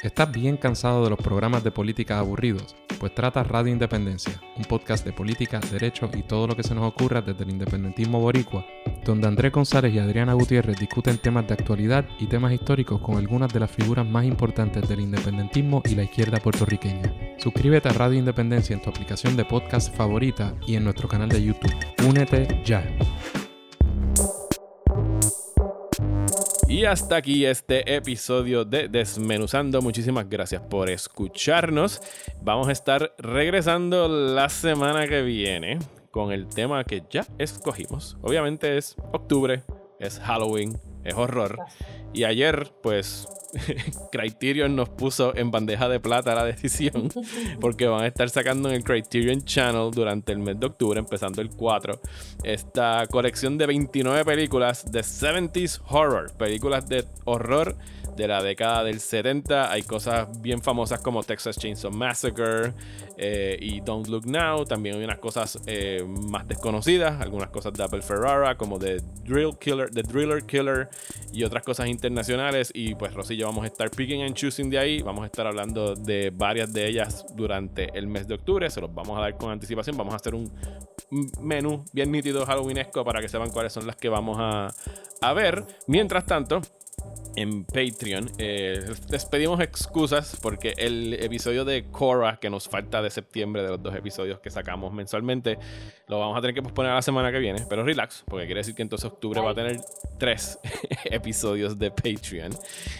¿Estás bien cansado de los programas de política aburridos? Pues trata Radio Independencia, un podcast de política, derecho y todo lo que se nos ocurra desde el independentismo boricua, donde Andrés González y Adriana Gutiérrez discuten temas de actualidad y temas históricos con algunas de las figuras más importantes del independentismo y la izquierda puertorriqueña. Suscríbete a Radio Independencia en tu aplicación de podcast favorita y en nuestro canal de YouTube. Únete ya. Y hasta aquí este episodio de Desmenuzando. Muchísimas gracias por escucharnos. Vamos a estar regresando la semana que viene con el tema que ya escogimos. Obviamente es octubre, es Halloween, es horror. Y ayer, pues, Criterion nos puso en bandeja de plata la decisión, porque van a estar sacando en el Criterion Channel durante el mes de octubre, empezando el 4, esta colección de 29 películas de 70s horror, películas de horror de la década del 70. Hay cosas bien famosas como Texas Chainsaw Massacre eh, y Don't Look Now. También hay unas cosas eh, más desconocidas, algunas cosas de Apple Ferrara, como The Drill Killer, The Driller Killer y otras cosas internacionales. Y pues y vamos a estar picking and choosing de ahí. Vamos a estar hablando de varias de ellas durante el mes de octubre. Se los vamos a dar con anticipación. Vamos a hacer un menú bien nítido halloweenesco para que sepan cuáles son las que vamos a, a ver. Mientras tanto, en Patreon. Eh, les pedimos excusas porque el episodio de Cora que nos falta de septiembre, de los dos episodios que sacamos mensualmente, lo vamos a tener que posponer a la semana que viene. Pero relax, porque quiere decir que entonces octubre va a tener tres episodios de Patreon.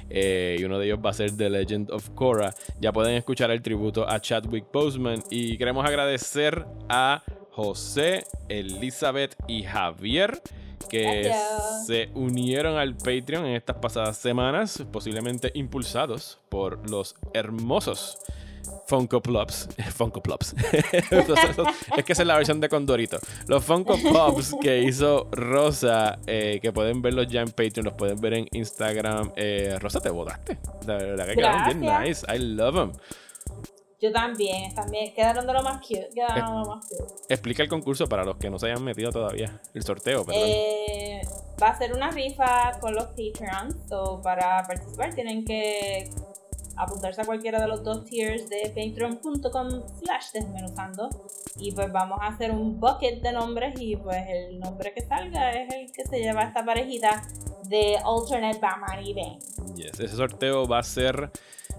Eh, y uno de ellos va a ser The Legend of Cora. Ya pueden escuchar el tributo a Chadwick Boseman. Y queremos agradecer a José, Elizabeth y Javier que Gracias. se unieron al Patreon en estas pasadas semanas, posiblemente impulsados por los hermosos Funko Pops. Funko Pops. es que esa es la versión de Condorito. Los Funko Pops que hizo Rosa, eh, que pueden verlos ya en Patreon, los pueden ver en Instagram. Eh, Rosa, te botaste. La verdad que quedaron bien nice. I love them. Yo también, también. Quedaron de lo más cute. Quedaron de lo más cute. Explica el concurso para los que no se hayan metido todavía. El sorteo, perdón. Eh, va a ser una rifa con los Patreons. So, para participar tienen que apuntarse a cualquiera de los dos tiers de patreon.com slash desmenuzando. Y pues vamos a hacer un bucket de nombres y pues el nombre que salga es el que se lleva esta parejita de Alternate Batman y Bane. Yes, ese sorteo va a ser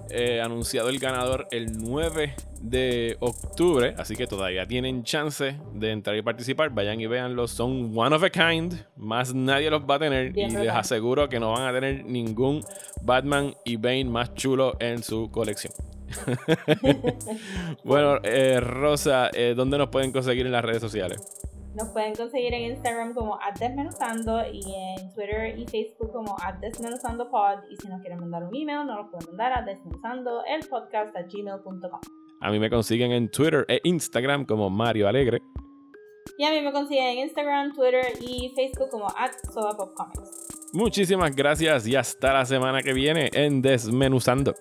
eh, anunciado el ganador el 9 de octubre, así que todavía tienen chance de entrar y participar. Vayan y véanlo, son one of a kind, más nadie los va a tener Bien y les aseguro que no van a tener ningún Batman y Bane más chulo en su colección. bueno, eh, Rosa, eh, ¿dónde nos pueden conseguir en las redes sociales? Nos pueden conseguir en Instagram como @desmenuzando y en Twitter y Facebook como @desmenuzandopod y si nos quieren mandar un email nos lo pueden mandar a desmenuzandoelpodcast@gmail.com. A mí me consiguen en Twitter e Instagram como Mario Alegre. Y a mí me consiguen en Instagram, Twitter y Facebook como @sodapopcomics. Muchísimas gracias y hasta la semana que viene en Desmenuzando.